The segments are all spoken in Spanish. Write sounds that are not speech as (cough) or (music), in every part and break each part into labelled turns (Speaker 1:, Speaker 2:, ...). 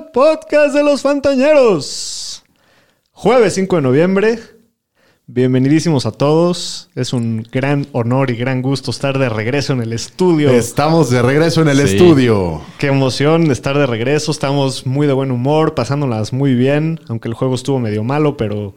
Speaker 1: Al podcast de los Fantañeros. Jueves 5 de noviembre. Bienvenidísimos a todos. Es un gran honor y gran gusto estar de regreso en el estudio.
Speaker 2: Estamos de regreso en el
Speaker 3: Sí.
Speaker 2: estudio.
Speaker 1: Qué emoción estar de regreso. Estamos muy de buen humor, pasándolas muy bien, aunque el juego estuvo medio malo, pero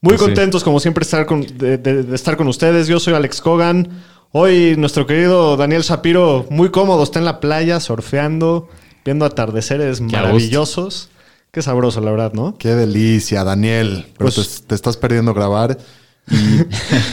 Speaker 1: muy
Speaker 3: Pues sí.
Speaker 1: contentos como siempre estar con- de, de- de estar con ustedes. Yo soy Alex Cogan. Hoy nuestro querido Daniel Shapiro, muy cómodo, está en la playa surfeando, viendo atardeceres
Speaker 3: Qué
Speaker 1: maravillosos. Qué sabroso, la verdad, ¿no?
Speaker 2: Qué delicia, Daniel. Pero
Speaker 1: Pues-
Speaker 2: te, te estás perdiendo grabar. Y,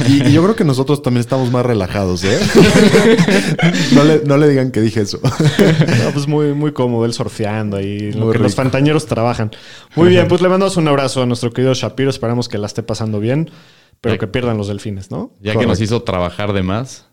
Speaker 2: y- y yo creo que nosotros también estamos más relajados, ¿eh? (laughs) no, le, no le digan que dije eso. (laughs)
Speaker 1: No, pues muy, muy cómodo él surfeando ahí, lo que los fantañeros trabajan. Muy bien, pues le mandamos un abrazo a nuestro querido Shapiro. Esperamos que la esté pasando bien, pero
Speaker 3: Ya-
Speaker 1: que pierdan los delfines, ¿no?
Speaker 3: Ya que nos hizo trabajar de más.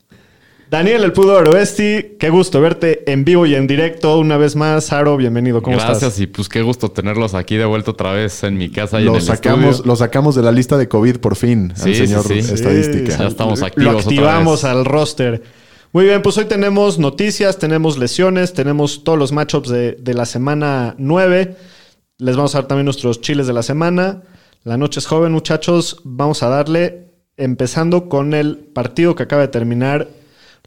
Speaker 1: Daniel, el Pudo Oroesti, qué gusto verte en vivo y en directo una vez más. Aro, bienvenido, ¿cómo
Speaker 3: Gracias
Speaker 1: estás?
Speaker 3: y pues qué gusto tenerlos aquí de vuelta otra vez en mi casa y en
Speaker 2: Lo
Speaker 3: el
Speaker 2: sacamos,
Speaker 3: estudio.
Speaker 2: lo sacamos de la lista de COVID por fin,
Speaker 3: Sí,
Speaker 2: al
Speaker 3: sí,
Speaker 2: señor
Speaker 3: sí.
Speaker 2: estadística.
Speaker 3: Ya estamos
Speaker 1: Lo
Speaker 3: activos otra
Speaker 1: activamos
Speaker 3: vez.
Speaker 1: al roster. Muy bien, pues hoy tenemos noticias, tenemos lesiones, tenemos todos los matchups de, de la semana 9. Les vamos a dar también nuestros chiles de la semana. La noche es joven, muchachos. Vamos a darle, empezando con el partido que acaba de terminar.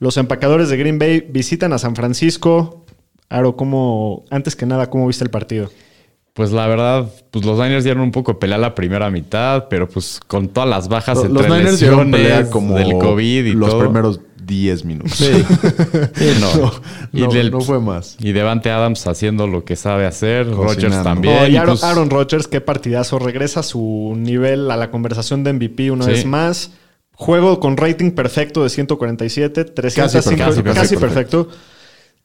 Speaker 1: Los empacadores de Green Bay visitan a San Francisco. Aro, ¿cómo, antes que nada, ¿cómo viste el partido?
Speaker 3: Pues la verdad, pues los Niners dieron un poco de pelea la primera mitad, pero pues con todas las bajas
Speaker 2: Los,
Speaker 3: entre
Speaker 2: los Niners dieron
Speaker 3: lesiones
Speaker 2: pelea como
Speaker 3: del COVID y
Speaker 2: los
Speaker 3: todo.
Speaker 2: primeros 10 minutos.
Speaker 3: Sí. (laughs) Sí, no.
Speaker 2: No,
Speaker 3: y,
Speaker 2: no,
Speaker 3: del-
Speaker 2: no fue más.
Speaker 3: y Devante Adams haciendo lo que sabe hacer, Rodgers también.
Speaker 1: No, y
Speaker 3: y
Speaker 1: Aaron,
Speaker 3: pues-
Speaker 1: Aaron Rodgers, qué partidazo. Regresa a su nivel a la conversación de MVP una
Speaker 3: Sí.
Speaker 1: vez más. Juego con rating perfecto de 147, 305,
Speaker 2: Casi
Speaker 1: casi,
Speaker 2: perfecto, casi
Speaker 1: perfecto.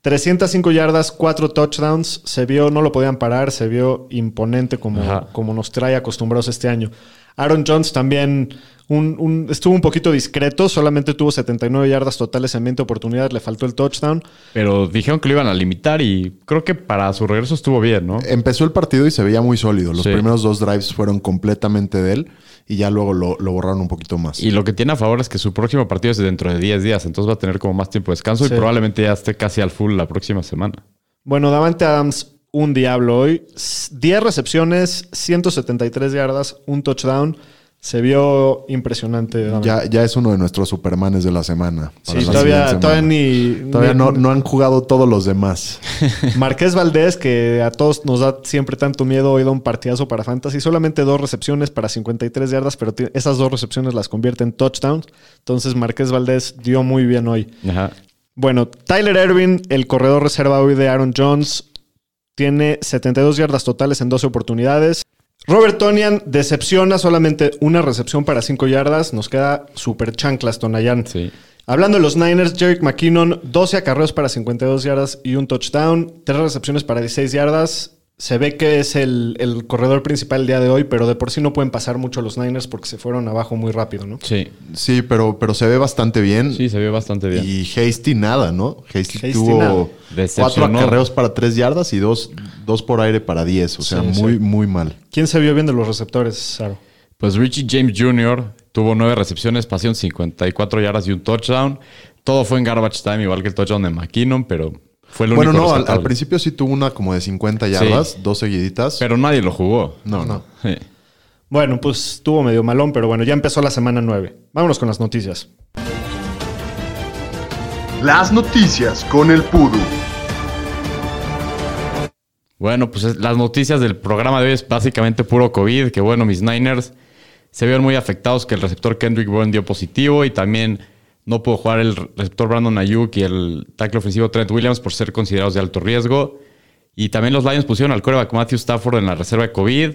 Speaker 1: 305 yardas, 4 touchdowns. Se vio, no lo podían parar, se vio imponente como,
Speaker 3: Ajá.
Speaker 1: como nos trae acostumbrados este año. Aaron Jones también un- un- estuvo un poquito discreto, solamente tuvo 79 yardas totales en 20 oportunidades, le faltó el touchdown.
Speaker 3: Pero dijeron que lo iban a limitar y creo que para su regreso estuvo bien, ¿no?
Speaker 2: Empezó el partido y se veía muy sólido. Los
Speaker 3: Sí.
Speaker 2: primeros dos drives fueron completamente de él y ya luego lo, lo borraron un poquito más.
Speaker 3: Y lo que tiene a favor es que su próximo partido es dentro de 10 días, entonces va a tener como más tiempo de descanso
Speaker 1: Sí.
Speaker 3: y probablemente ya esté casi al full la próxima semana.
Speaker 1: Bueno, Davante Adams, un diablo hoy. S- 10 recepciones, 173 yardas, un touchdown. Se vio impresionante.
Speaker 2: Ya, ya es uno de nuestros supermanes de la semana.
Speaker 1: sí,
Speaker 2: la
Speaker 1: todavía, todavía ni.
Speaker 2: Todavía
Speaker 1: ni-
Speaker 2: no, no han jugado todos los demás. (laughs)
Speaker 1: Marqués Valdés, que a todos nos da siempre tanto miedo, hoy da un partidazo para Fantasy. Solamente dos recepciones para 53 yardas, pero esas dos recepciones las convierte en touchdowns. Entonces, Marqués Valdés dio muy bien hoy.
Speaker 3: Ajá.
Speaker 1: Bueno, Tyler Ervin, el corredor reserva hoy de Aaron Jones, tiene 72 yardas totales en 12 oportunidades. Robert Tonian decepciona solamente una recepción para 5 yardas. Nos queda super chanclas, Tonayan.
Speaker 3: Sí.
Speaker 1: Hablando de los Niners, Jerick McKinnon, 12 acarreos para 52 yardas y un touchdown, 3 recepciones para 16 yardas. Se ve que es el, el corredor principal el día de hoy, pero de por sí no pueden pasar mucho los Niners porque se fueron abajo muy rápido, ¿no?
Speaker 3: Sí.
Speaker 2: Sí, pero, pero se ve bastante bien.
Speaker 3: Sí, se vio bastante bien.
Speaker 2: Y Hasty nada, ¿no? Hasty,
Speaker 1: Hasty
Speaker 2: tuvo cuatro acarreos para tres yardas y dos, dos por aire para 10. O sea,
Speaker 1: Sí,
Speaker 2: muy,
Speaker 1: sí.
Speaker 2: muy mal.
Speaker 1: ¿Quién se vio bien de los receptores, Saro?
Speaker 3: Pues Richie James Jr. tuvo 9 recepciones, pasión 54 yardas y un touchdown. Todo fue en garbage time, igual que el touchdown de McKinnon, pero fue el
Speaker 2: Bueno,
Speaker 3: único
Speaker 2: no, al, principio sí tuvo una como de 50 yardas, dos seguiditas.
Speaker 3: Pero nadie lo jugó.
Speaker 2: no, no.
Speaker 3: Sí.
Speaker 1: Bueno, pues estuvo medio malón, pero bueno, ya empezó la semana 9. Vámonos con las noticias.
Speaker 4: Las noticias con el Pudu.
Speaker 3: Bueno, pues es- las noticias del programa de hoy es básicamente puro COVID, que bueno, mis Niners se vieron muy afectados que el receptor Kendrick Bourne dio positivo y también no pudo jugar el receptor Brandon Ayuk y el tackle ofensivo Trent Williams por ser considerados de alto riesgo. Y también los Lions pusieron al quarterback Matthew Stafford en la reserva de COVID.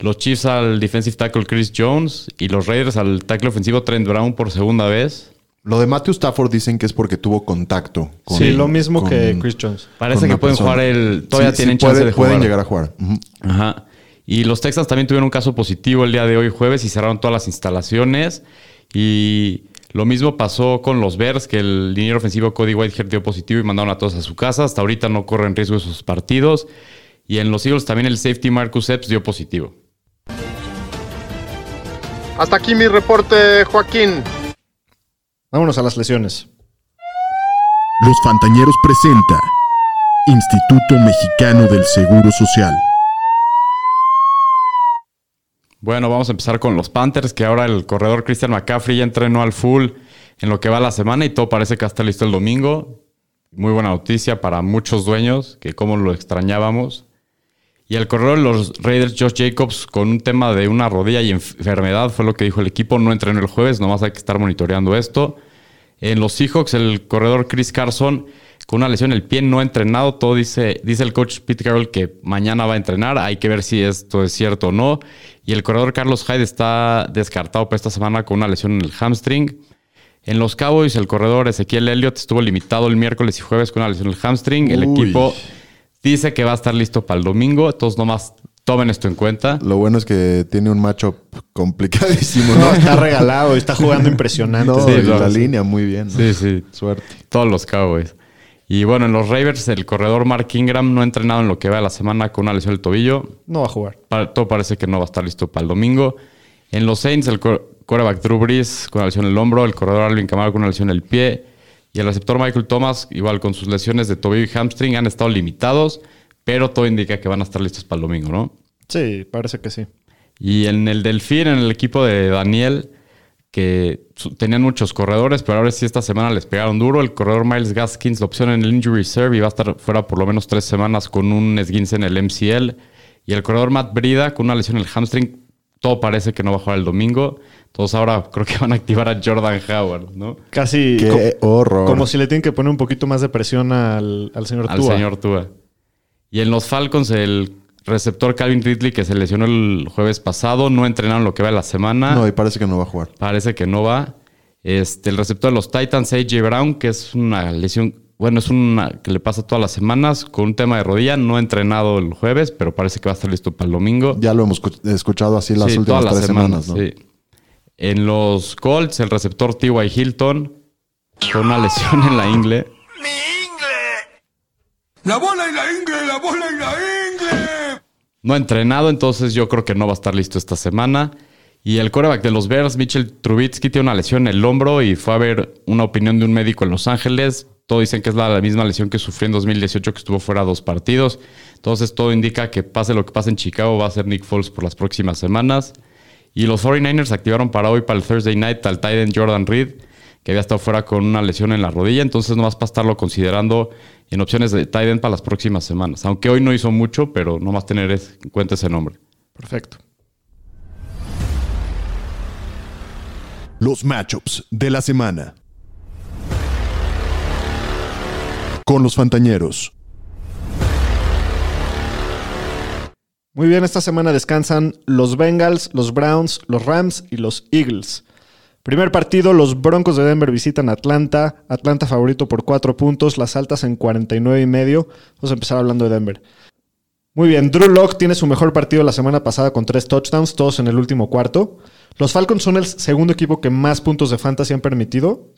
Speaker 3: Los Chiefs al defensive tackle Chris Jones y los Raiders al tackle ofensivo Trent Brown por segunda vez.
Speaker 2: Lo de Matthew Stafford dicen que es porque tuvo contacto con.
Speaker 1: sí, lo mismo
Speaker 2: con-
Speaker 1: que Chris Jones.
Speaker 3: Parece que pueden
Speaker 2: persona.
Speaker 3: jugar el. Todavía
Speaker 2: Sí, sí,
Speaker 3: tienen
Speaker 2: puede-
Speaker 3: chance de jugar.
Speaker 2: Pueden llegar a jugar.
Speaker 3: Ajá. Y los Texans también tuvieron un caso positivo el día de hoy, jueves, y cerraron todas las instalaciones. Y lo mismo pasó con los Bears, que el liniero ofensivo Cody Whitehead dio positivo y mandaron a todos a su casa. Hasta ahorita no corren riesgo sus partidos. Y en los Eagles también el safety Marcus Epps dio positivo.
Speaker 5: Hasta aquí mi reporte, Joaquín.
Speaker 1: Vámonos a las lesiones.
Speaker 4: Los Fantañeros presenta Instituto Mexicano del Seguro Social.
Speaker 3: Bueno, vamos a empezar con los Panthers, que ahora el corredor Christian McCaffrey ya entrenó al full en lo que va la semana y todo parece que estar listo el domingo. Muy buena noticia para muchos dueños, que como lo extrañábamos. Y el corredor de los Raiders, Josh Jacobs, con un tema de una rodilla y enfermedad, fue lo que dijo el equipo. No entrenó el jueves, nomás hay que estar monitoreando esto. En los Seahawks, el corredor Chris Carson, con una lesión en el pie, no ha entrenado. Todo dice, dice el coach Pete Carroll que mañana va a entrenar. Hay que ver si esto es cierto o no. Y el corredor Carlos Hyde está descartado para esta semana con una lesión en el hamstring. En los Cowboys, el corredor Ezequiel Elliott estuvo limitado el miércoles y jueves con una lesión en el hamstring. El
Speaker 2: Uy.
Speaker 3: equipo dice que va a estar listo para el domingo. Entonces, nomás tomen esto en cuenta.
Speaker 2: Lo bueno es que tiene un matchup complicadísimo,
Speaker 1: No,
Speaker 2: ¿no?
Speaker 1: está regalado, está jugando impresionante.
Speaker 2: No,
Speaker 3: Sí,
Speaker 2: y
Speaker 3: no,
Speaker 2: la
Speaker 3: sí.
Speaker 2: línea muy bien. ¿no?
Speaker 3: Sí, sí.
Speaker 2: Suerte.
Speaker 3: Todos los Cowboys. Y bueno, en los Ravens, el corredor Mark Ingram no ha entrenado en lo que va de la semana con una lesión del tobillo.
Speaker 1: No va a jugar.
Speaker 3: Todo parece que no va a estar listo para el domingo. En los Saints, el quarterback Drew Brees con una lesión en el hombro, el corredor Alvin Kamara con una lesión en el pie y el receptor Michael Thomas, igual con sus lesiones de tobillo y hamstring, han estado limitados, pero todo indica que van a estar listos para el domingo, ¿no?
Speaker 1: Sí, parece que sí.
Speaker 3: Y en el Delfín, en el equipo de Daniel, que tenían muchos corredores, pero ahora sí esta semana les pegaron duro. El corredor Miles Gaskins, la opción en el Injury Reserve, y va a estar fuera por lo menos tres semanas con un esguince en el MCL. Y el corredor Matt Brida con una lesión en el hamstring, todo parece que no va a jugar el domingo. Entonces ahora creo que van a activar a Jordan Howard, ¿no?
Speaker 1: Casi
Speaker 2: Qué
Speaker 1: co-
Speaker 2: horror.
Speaker 1: como si le tienen que poner un poquito más de presión al, al señor
Speaker 3: Al
Speaker 1: Tua.
Speaker 3: señor Tua. Y en los Falcons, el receptor Calvin Ridley, que se lesionó el jueves pasado, no entrenaron lo que va de la semana.
Speaker 2: No, y parece que no va a jugar.
Speaker 3: Parece que no va. Este, el receptor de los Titans, AJ Brown, que es una lesión, bueno, es una que le pasa todas las semanas con un tema de rodilla. No ha entrenado el jueves, pero parece que va a estar listo para el domingo.
Speaker 2: Ya lo hemos escu- escuchado así las
Speaker 3: Sí,
Speaker 2: últimas
Speaker 3: todas
Speaker 2: tres
Speaker 3: las
Speaker 2: semanas, ¿no?
Speaker 3: sí. En los Colts, el receptor T.Y. Hilton con una lesión en la ingle.
Speaker 6: La bola y la ingle, la bola y la ingle.
Speaker 3: No ha entrenado, entonces yo creo que no va a estar listo esta semana. Y el coreback de los Bears, Mitchell Trubitsky, tiene una lesión en el hombro y fue a ver una opinión de un médico en Los Ángeles. Todos dicen que es la, misma lesión que sufrió en 2018, que estuvo fuera dos partidos. Entonces todo indica que pase lo que pase en Chicago, va a ser Nick Foles por las próximas semanas. Y los 49ers activaron para hoy, para el Thursday night, al tight end Jordan Reed, que había estado fuera con una lesión en la rodilla. Entonces nomás para estarlo considerando en opciones de tight end para las próximas semanas. Aunque hoy no hizo mucho, pero nomás tener es- en cuenta ese nombre.
Speaker 1: Perfecto.
Speaker 4: Los matchups de la semana. Con los Fantañeros.
Speaker 1: Muy bien, esta semana descansan los Bengals, los Browns, los Rams y los Eagles. Primer partido, los Broncos de Denver visitan Atlanta. Atlanta favorito por 4 puntos, las altas en 49 y medio. Vamos a empezar hablando de Denver. Muy bien, Drew Locke tiene su mejor partido la semana pasada con tres touchdowns, todos en el último cuarto. Los Falcons son el segundo equipo que más puntos de fantasy han permitido.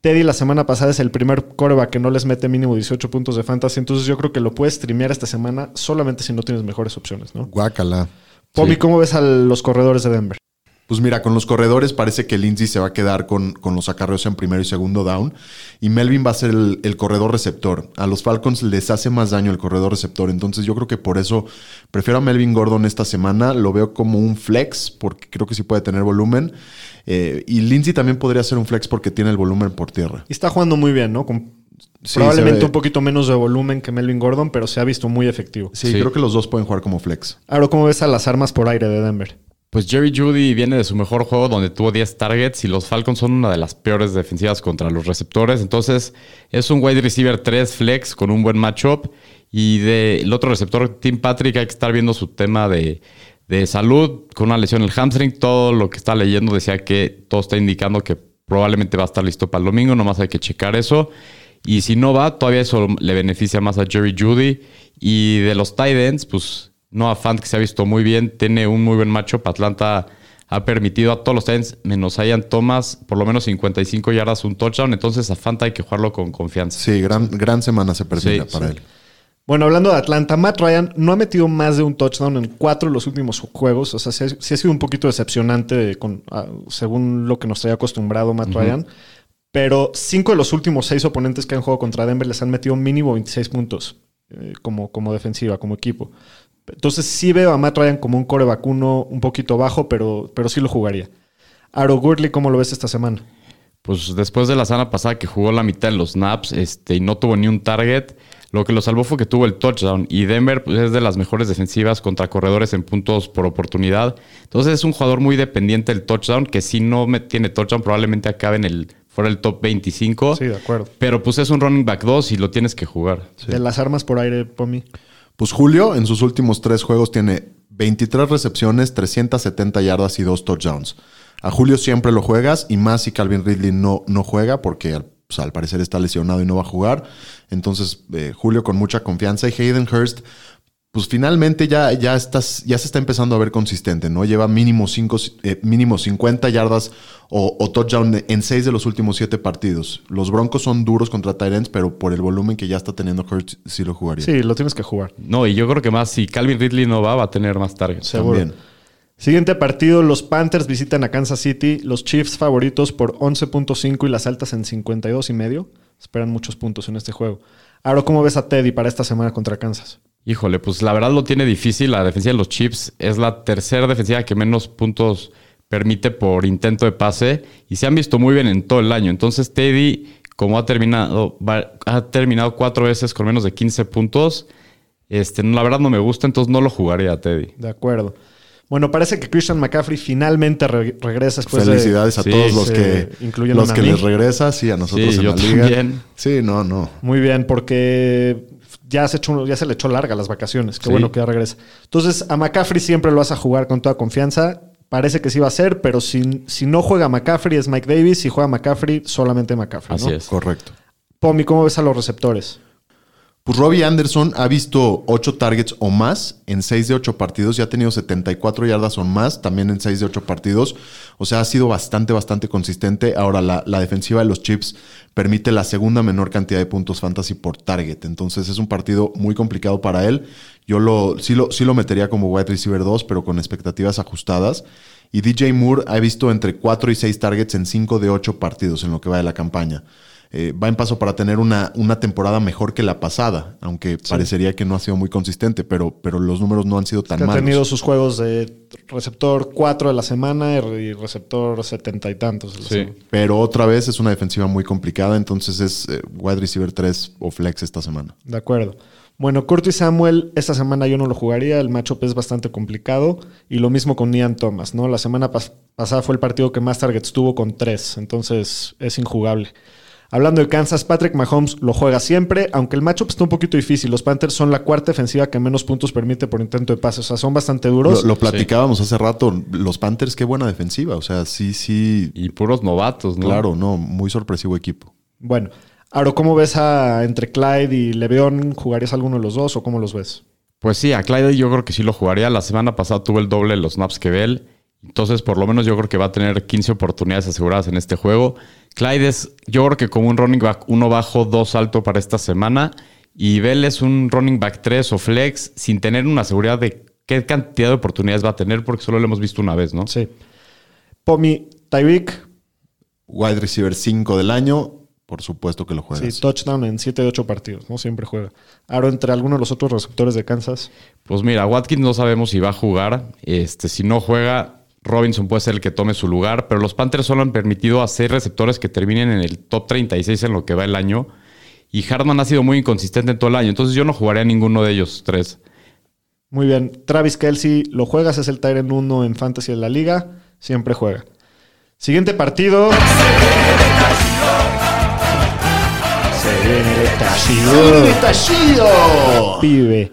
Speaker 1: Teddy la semana pasada es el primer coreback que no les mete mínimo 18 puntos de fantasy, entonces yo creo que lo puedes streamear esta semana solamente si no tienes mejores opciones, ¿no?
Speaker 2: Guácala.
Speaker 1: Pomi, ¿cómo ves a los corredores de Denver?
Speaker 2: Pues mira, con los corredores parece que Lindsay se va a quedar con, con los acarreos en primero y segundo down. Y Melvin va a ser el, el corredor receptor. A los Falcons les hace más daño el corredor receptor. Entonces yo creo que por eso prefiero a Melvin Gordon esta semana. Lo veo como un flex porque creo que sí puede tener volumen. Eh, y Lindsay también podría ser un flex porque tiene el volumen por tierra.
Speaker 1: Y está jugando muy bien, ¿no? Con
Speaker 2: Sí,
Speaker 1: probablemente un poquito menos de volumen que Melvin Gordon, pero se ha visto muy efectivo.
Speaker 2: Sí,
Speaker 3: Sí.
Speaker 2: creo que los dos pueden jugar como flex.
Speaker 1: Ahora, ¿cómo ves a las armas por aire de Denver?
Speaker 3: Pues Jerry Judy viene de su mejor juego donde tuvo 10 targets y los Falcons son una de las peores defensivas contra los receptores. Entonces es un wide receiver 3 flex con un buen matchup. Y del otro receptor, Tim Patrick, hay que estar viendo su tema de, salud con una lesión en el hamstring. Todo lo que está leyendo decía que todo está indicando que probablemente va a estar listo para el domingo, nomás hay que checar eso. Y si no va, todavía eso le beneficia más a Jerry Judy. Y de los tight ends, pues Noah Fant, que se ha visto muy bien, tiene un muy buen macho. Atlanta ha permitido a todos los tight ends, menos Ian Thomas, por lo menos 55 yardas, un touchdown. Entonces a Fant hay que jugarlo con confianza.
Speaker 2: Sí, gran, gran semana se perfila
Speaker 3: Sí,
Speaker 2: para
Speaker 3: sí.
Speaker 2: él.
Speaker 1: Bueno, hablando de Atlanta, Matt Ryan no ha metido más de un touchdown en cuatro de los últimos juegos. O sea, sí, ha- sí ha sido un poquito decepcionante con, ah, según lo que nos traía acostumbrado Matt Ryan. Pero cinco de los últimos seis oponentes que han jugado contra Denver les han metido mínimo 26 puntos eh, como, como defensiva, como equipo. Entonces sí veo a Matt Ryan como un core vacuno un poquito bajo, pero, pero sí lo jugaría. Aro Gurley, ¿cómo lo ves esta semana?
Speaker 3: Pues después de la semana pasada que jugó la mitad de los snaps este, y no tuvo ni un target, lo que lo salvó fue que tuvo el touchdown. Y Denver pues, es de las mejores defensivas contra corredores en puntos por oportunidad. Entonces es un jugador muy dependiente del touchdown, que si no me- tiene touchdown probablemente acabe en el, fuera del top 25.
Speaker 1: Sí, de acuerdo.
Speaker 3: Pero pues es un running back 2 y lo tienes que jugar.
Speaker 1: De las armas por aire, Pomi.
Speaker 2: Pues Julio en sus últimos tres juegos tiene 23 recepciones, 370 yardas y dos touchdowns. A Julio siempre lo juegas y más si Calvin Ridley no, no juega porque al, pues, parecer está lesionado y no va a jugar. Entonces eh, Julio con mucha confianza y Hayden Hurst pues finalmente ya, ya, estás, ya se está empezando a ver consistente, ¿no? Lleva mínimo, cinco, eh, mínimo 50 yardas o, o touchdown en 6 de los últimos 7 partidos. Los Broncos son duros contra Tyrants, pero por el volumen que ya está teniendo Hurst sí lo jugaría.
Speaker 1: Sí, lo tienes que jugar.
Speaker 3: No, y yo creo que más si Calvin Ridley no va, va a tener más targets.
Speaker 1: Seguro.
Speaker 2: También.
Speaker 1: Siguiente partido, los Panthers visitan a Kansas City, los Chiefs favoritos por 11.5 y las altas en 52 y medio. Esperan muchos puntos en este juego. Ahora, ¿cómo ves a Teddy para esta semana contra Kansas?
Speaker 3: Híjole, pues la verdad lo tiene difícil. La defensiva de los Chiefs es la tercera defensiva que menos puntos permite por intento de pase y se han visto muy bien en todo el año. Entonces Teddy, como ha terminado, va- ha terminado cuatro veces con menos de 15 puntos, este, no, la verdad no me gusta, entonces no lo jugaría a Teddy.
Speaker 1: De acuerdo. Bueno, parece que Christian McCaffrey finalmente re- regresa después
Speaker 2: Felicidades a
Speaker 3: Sí,
Speaker 2: todos los
Speaker 1: sí,
Speaker 2: que, los
Speaker 1: a
Speaker 2: que
Speaker 1: mí.
Speaker 2: les regresa, sí, a nosotros
Speaker 3: Sí,
Speaker 2: en
Speaker 3: yo
Speaker 2: la liga.
Speaker 3: también.
Speaker 2: Sí, no, no.
Speaker 1: Muy bien, porque ya se, echó- ya se le echó larga las vacaciones. Qué
Speaker 3: Sí.
Speaker 1: bueno que ya regresa. Entonces, a McCaffrey siempre lo vas a jugar con toda confianza. Parece que sí va a ser, pero si, si no juega McCaffrey es Mike Davis. Si juega McCaffrey, solamente McCaffrey.
Speaker 3: Así
Speaker 1: ¿no?
Speaker 3: es.
Speaker 2: Correcto.
Speaker 1: Pomi, ¿cómo ves a los receptores?
Speaker 2: Pues Robbie Anderson ha visto 8 targets o más en 6 de 8 partidos y ha tenido 74 yardas o más también en 6 de 8 partidos. O sea, ha sido bastante, bastante consistente. Ahora, la, defensiva de los Chips permite la segunda menor cantidad de puntos fantasy por target. Entonces es un partido muy complicado para él. Yo lo, sí, lo, sí lo metería como wide receiver 2, pero con expectativas ajustadas. Y DJ Moore ha visto entre 4 y 6 targets en 5 de 8 partidos en lo que va de la campaña. Eh, va en paso para tener una, una temporada mejor que la pasada, aunque parecería que no ha sido muy consistente, pero, pero los números no han sido tan
Speaker 1: Que ha
Speaker 2: malos.
Speaker 1: tenido sus juegos de receptor 4 de la semana y receptor 70 y tantos.
Speaker 3: Sí.
Speaker 2: Pero otra vez es una defensiva muy complicada, entonces es eh, wide receiver 3 o flex esta semana.
Speaker 1: De acuerdo. Bueno, Curtis Samuel, esta semana yo no lo jugaría. El matchup es bastante complicado. Y lo mismo con Ian Thomas, ¿no? La semana pas- pasada fue el partido que más targets tuvo con 3. Entonces es injugable. Hablando de Kansas, Patrick Mahomes lo juega siempre, aunque el matchup está un poquito difícil. Los Panthers son la cuarta defensiva que menos puntos permite por intento de pase. O sea, son bastante duros.
Speaker 2: lo platicábamos hace rato, los Panthers, qué buena defensiva, o sea, sí, sí,
Speaker 3: Y puros novatos, ¿no?
Speaker 2: claro, no, muy sorpresivo equipo.
Speaker 1: Bueno, Aro, ¿cómo ves a entre Clyde y Le'Veon? ¿Jugarías alguno de los dos o cómo los ves?
Speaker 3: Pues sí, a Clyde yo creo que sí lo jugaría. La semana pasada tuvo el doble de los snaps que Bell. Entonces, por lo menos yo creo que va a tener 15 oportunidades aseguradas en este juego. Clyde es, yo creo que como un running back uno bajo, dos alto para esta semana. Y Bell es un running back 3 o flex sin tener una seguridad de qué cantidad de oportunidades va a tener porque solo lo hemos visto una vez, ¿no?
Speaker 1: Sí. Pomi, Tyreek,
Speaker 2: Wide receiver 5 del año, por supuesto que lo
Speaker 1: sí,
Speaker 2: juegas.
Speaker 1: touchdown en 7 de 8 partidos, ¿no? Siempre juega. Aro, entre algunos de los otros receptores de Kansas.
Speaker 3: Pues mira, Watkins no sabemos si va a jugar. Este, si no juega, Robinson puede ser el que tome su lugar, pero los Panthers solo han permitido a seis receptores que terminen en el top 36 en lo que va el año. Y Hartman ha sido muy inconsistente en todo el año, entonces yo no jugaría a ninguno de ellos tres.
Speaker 1: Muy bien. Travis Kelsey, lo juegas, es el Tyrant 1 en Fantasy de la Liga. Siempre juega. Siguiente partido. Se viene el estallido. Pibe.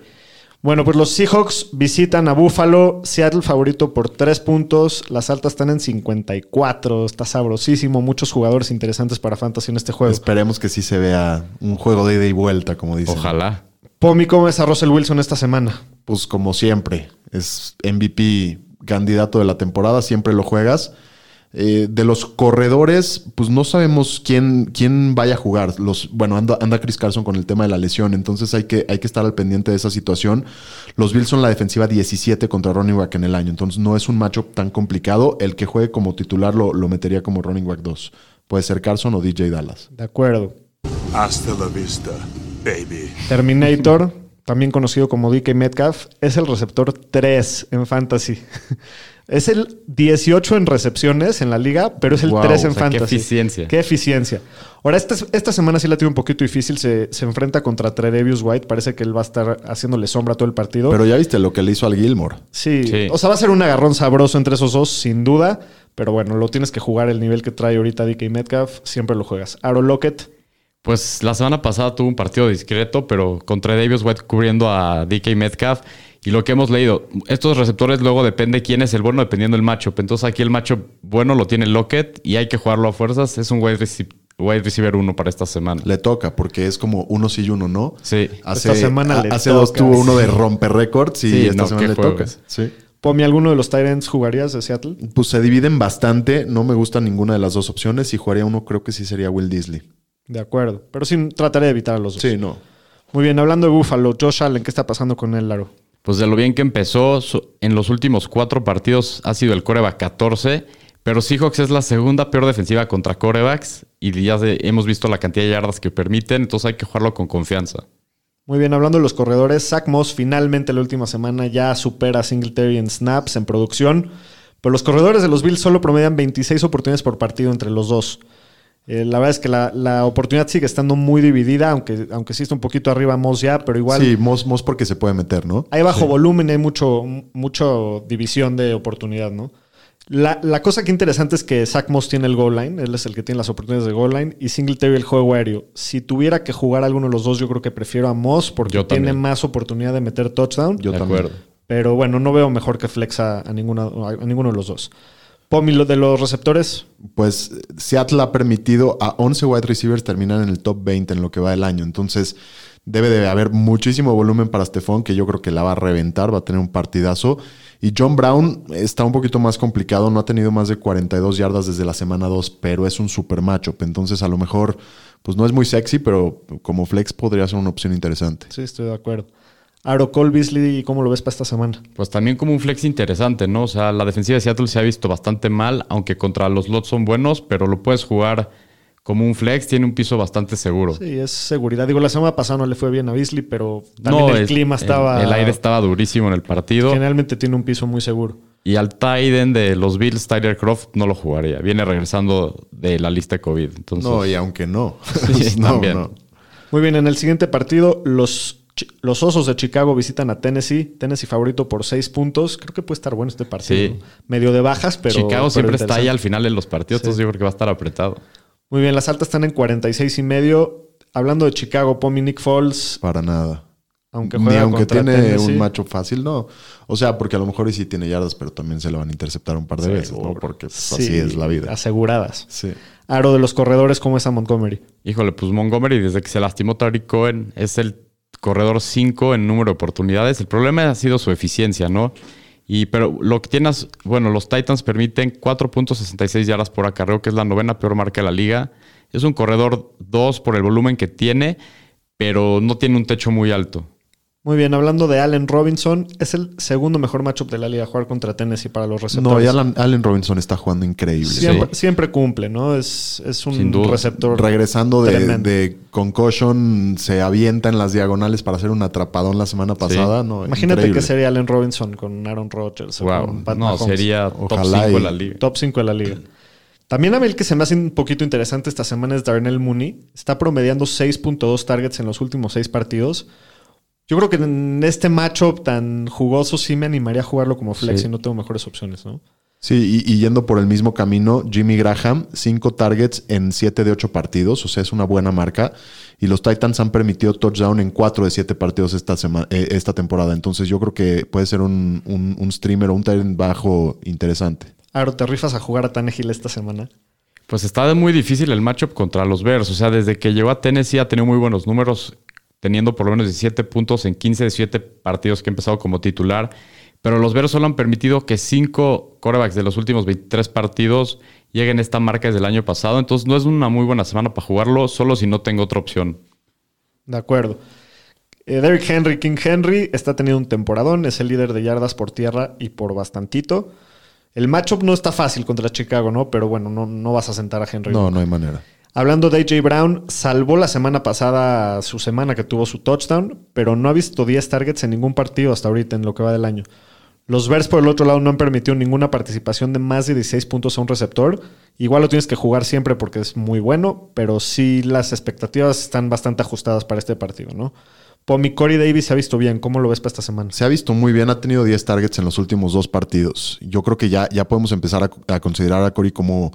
Speaker 1: Bueno, pues los Seahawks visitan a Buffalo. Seattle favorito por 3 puntos. Las altas están en 54. Está sabrosísimo. Muchos jugadores interesantes para Fantasy en este juego.
Speaker 2: Esperemos que sí se vea un juego de ida y vuelta, como dicen.
Speaker 3: Ojalá.
Speaker 1: Pomi, ¿cómo ves a Russell Wilson esta semana?
Speaker 2: Pues como siempre, es MVP candidato de la temporada, siempre lo juegas. Eh, de los corredores, pues no sabemos quién, quién vaya a jugar. Los, bueno, anda, anda Chris Carson con el tema de la lesión, entonces hay que, hay que estar al pendiente de esa situación. Los Bills son la defensiva 17 contra running back en el año, entonces no es un matchup tan complicado. El que juegue como titular lo, lo metería como running back 2. Puede ser Carson o DJ Dallas.
Speaker 1: De acuerdo.
Speaker 6: Hasta la vista, baby.
Speaker 1: Terminator, (laughs) también conocido como DK Metcalf, es el receptor 3 en Fantasy. (laughs) Es el 18 en recepciones en la liga, pero es el
Speaker 3: Wow,
Speaker 1: 3 en
Speaker 3: o sea, qué
Speaker 1: fantasy.
Speaker 3: eficiencia.
Speaker 1: Qué eficiencia. Ahora, esta, esta semana sí la tiene un poquito difícil. Se, se enfrenta contra Tredevius White. Parece que él va a estar haciéndole sombra todo el partido.
Speaker 2: Pero ya viste lo que le hizo al Gilmore.
Speaker 1: sí.
Speaker 3: Sí.
Speaker 1: O sea, va a ser un agarrón sabroso entre esos dos, sin duda. Pero bueno, lo tienes que jugar el nivel que trae ahorita DK Metcalf. Siempre lo juegas. Aaron Lockett.
Speaker 3: Pues la semana pasada tuvo un partido discreto, pero contra Davis White cubriendo a DK Metcalf. Y lo que hemos leído, estos receptores luego depende quién es el bueno dependiendo del matchup. Entonces aquí el matchup bueno lo tiene Lockett y hay que jugarlo a fuerzas. Es un wide, receiver uno para esta semana.
Speaker 2: Le toca, porque es como uno sí y uno no.
Speaker 3: Sí.
Speaker 2: Hace,
Speaker 1: Esta semana
Speaker 2: a-
Speaker 1: le
Speaker 2: hace dos tuvo uno de romper récords y
Speaker 3: Sí,
Speaker 2: esta
Speaker 3: no,
Speaker 2: semana le toca. Sí.
Speaker 1: Pomi, ¿alguno de los Tyrants jugarías de Seattle?
Speaker 2: Pues se dividen bastante. No me gusta ninguna de las dos opciones. Si jugaría uno, creo que sí sería Will Disley.
Speaker 1: De acuerdo. Pero sí trataré de evitar a los dos.
Speaker 2: Sí, no.
Speaker 1: Muy bien, hablando de Buffalo, Josh Allen, ¿qué está pasando con él, Laro?
Speaker 3: Pues de lo bien que empezó, en los últimos cuatro partidos ha sido el coreback 14, pero Seahawks es la segunda peor defensiva contra corebacks y ya hemos visto la cantidad de yardas que permiten, entonces hay que jugarlo con confianza.
Speaker 1: Muy bien, hablando de los corredores, Zach Moss finalmente la última semana ya supera a Singletary en snaps, en producción, pero los corredores de los Bills solo promedian 26 oportunidades por partido entre los dos. Eh, la verdad es que la, la oportunidad sigue estando muy dividida, aunque, aunque sí está un poquito arriba Moss ya, pero igual
Speaker 2: Sí, Moss, Moss porque se puede meter, ¿no?
Speaker 1: hay bajo volumen hay mucho, mucho división de oportunidad, ¿no? La, la cosa que interesante es que Zach Moss tiene el goal line, él es el que tiene las oportunidades de goal line, y Singletary el juego aéreo. Si tuviera que jugar alguno de los dos, yo creo que prefiero a Moss porque
Speaker 3: Yo
Speaker 1: tiene más oportunidad de meter touchdown.
Speaker 2: Yo
Speaker 3: de
Speaker 2: también.
Speaker 3: acuerdo.
Speaker 1: Pero bueno, no veo mejor que flex a, a ninguna- a ninguno de los dos. Pomi, lo de los receptores,
Speaker 2: Pues Seattle ha permitido a 11 wide receivers terminar en el top 20 en lo que va del año. Entonces, debe de haber muchísimo volumen para Stephon, que yo creo que la va a reventar, va a tener un partidazo. Y John Brown está un poquito más complicado, no ha tenido más de 42 yardas desde la semana 2, pero es un super matchup. Entonces, a lo mejor, pues no es muy sexy, pero como flex podría ser una opción interesante.
Speaker 1: sí, estoy de acuerdo. Aro Cole Beasley, ¿cómo lo ves para esta semana?
Speaker 3: Pues también como un flex interesante, ¿no? O sea, la defensiva de Seattle se ha visto bastante mal, aunque contra los Lots son buenos, pero lo puedes jugar como un flex, tiene un piso bastante seguro.
Speaker 1: Sí, es seguridad. Digo, la semana pasada no le fue bien a Beasley, pero también el
Speaker 3: es-
Speaker 1: clima estaba...
Speaker 3: El, aire estaba durísimo en el partido.
Speaker 1: Generalmente tiene un piso muy seguro.
Speaker 3: Y al Tiden de los Bills, Tyler Croft, no lo jugaría. Viene regresando de la lista de COVID. Entonces,
Speaker 2: No, y aunque no. (laughs)
Speaker 3: Sí, (laughs)
Speaker 2: no,
Speaker 3: también.
Speaker 2: no.
Speaker 1: Muy bien, en el siguiente partido, los, los Osos de Chicago visitan a Tennessee. Tennessee favorito por seis puntos. Creo que puede estar bueno este partido. Medio de bajas, pero.
Speaker 3: Chicago
Speaker 1: pero
Speaker 3: siempre está ahí al final en los partidos,
Speaker 1: Sí.
Speaker 3: entonces yo creo que va a estar apretado.
Speaker 1: Muy bien, las altas están en 46 y medio. Hablando de Chicago, Pomi Nick Foles,
Speaker 2: Para nada.
Speaker 1: aunque
Speaker 2: Ni
Speaker 1: juega
Speaker 2: aunque
Speaker 1: contra
Speaker 2: tiene
Speaker 1: Tennessee,
Speaker 2: un macho fácil, no. O sea, porque a lo mejor y sí tiene yardas, pero también se lo van a interceptar un par de veces, ¿no? Porque pues,
Speaker 1: Sí,
Speaker 2: así es la vida.
Speaker 1: Aseguradas.
Speaker 2: Sí.
Speaker 1: Aro de los corredores, ¿cómo es a Montgomery?
Speaker 3: Híjole, pues Montgomery, desde que se lastimó Tariq Cohen, es el corredor 5 en número de oportunidades. El problema ha sido su eficiencia, ¿no? Y, pero lo que tienes, bueno, los Titans permiten 4.66 yardas por acarreo, que es la novena peor marca de la liga. Es un corredor 2 por el volumen que tiene, pero no tiene un techo muy alto.
Speaker 1: Muy bien, hablando de Allen Robinson, es el segundo mejor matchup de la liga jugar contra Tennessee para los receptores.
Speaker 2: No, y Alan- Allen Robinson está jugando increíble.
Speaker 1: Siempre,
Speaker 3: Sí.
Speaker 1: siempre cumple, ¿no? Es, es un receptor.
Speaker 2: Regresando de, concussion, se avienta en las diagonales para hacer un atrapadón la semana pasada. No,
Speaker 1: Imagínate
Speaker 2: increíble.
Speaker 1: que sería Allen Robinson con Aaron Rodgers o
Speaker 3: Wow.
Speaker 1: con Pat
Speaker 3: No,
Speaker 1: Mahomes.
Speaker 3: sería top
Speaker 2: Ojalá
Speaker 3: 5
Speaker 2: y-
Speaker 3: de la liga.
Speaker 1: Top 5 de la liga. También a mí el que se me hace un poquito interesante esta semana es Darnell Mooney. Está promediando 6.2 targets en los últimos 6 partidos. Yo creo que en este matchup tan jugoso sí me animaría a jugarlo como flex
Speaker 3: Sí.
Speaker 1: y no tengo mejores opciones, ¿no?
Speaker 2: Sí, y, y yendo por el mismo camino, Jimmy Graham, cinco targets en siete de ocho partidos, o sea, es una buena marca. Y los Titans han permitido touchdown en cuatro de siete partidos esta, semana, eh, esta temporada. Entonces yo creo que puede ser un, un, un streamer o un talent bajo interesante.
Speaker 1: Aro, ¿te rifas a jugar a Tannehill esta semana?
Speaker 3: Pues está muy difícil el matchup contra los Bears. O sea, desde que llegó a Tennessee ha tenido muy buenos números, teniendo por lo menos 17 puntos en 15 de 7 partidos que ha empezado como titular. Pero los Bears solo han permitido que 5 corebacks de los últimos 23 partidos lleguen a esta marca desde el año pasado. Entonces no es una muy buena semana para jugarlo, solo si no tengo otra opción.
Speaker 1: De acuerdo. Eh, Derrick Henry, King Henry, está teniendo un temporadón, es el líder de yardas por tierra y por bastantito. El matchup no está fácil contra Chicago, ¿no? Pero bueno, no, no vas a sentar a Henry.
Speaker 2: No, no hay manera.
Speaker 1: Hablando de AJ Brown, salvó la semana pasada su semana que tuvo su touchdown, pero no ha visto 10 targets en ningún partido hasta ahorita en lo que va del año. Los Bears por el otro lado no han permitido ninguna participación de más de 16 puntos a un receptor. Igual lo tienes que jugar siempre porque es muy bueno, pero sí las expectativas están bastante ajustadas para este partido, ¿no? Pomi Corey Davis se ha visto bien. ¿Cómo lo ves para esta semana?
Speaker 2: Se ha visto muy bien, ha tenido 10 targets en los últimos dos partidos. Yo creo que ya, ya podemos empezar a, a considerar a Corey como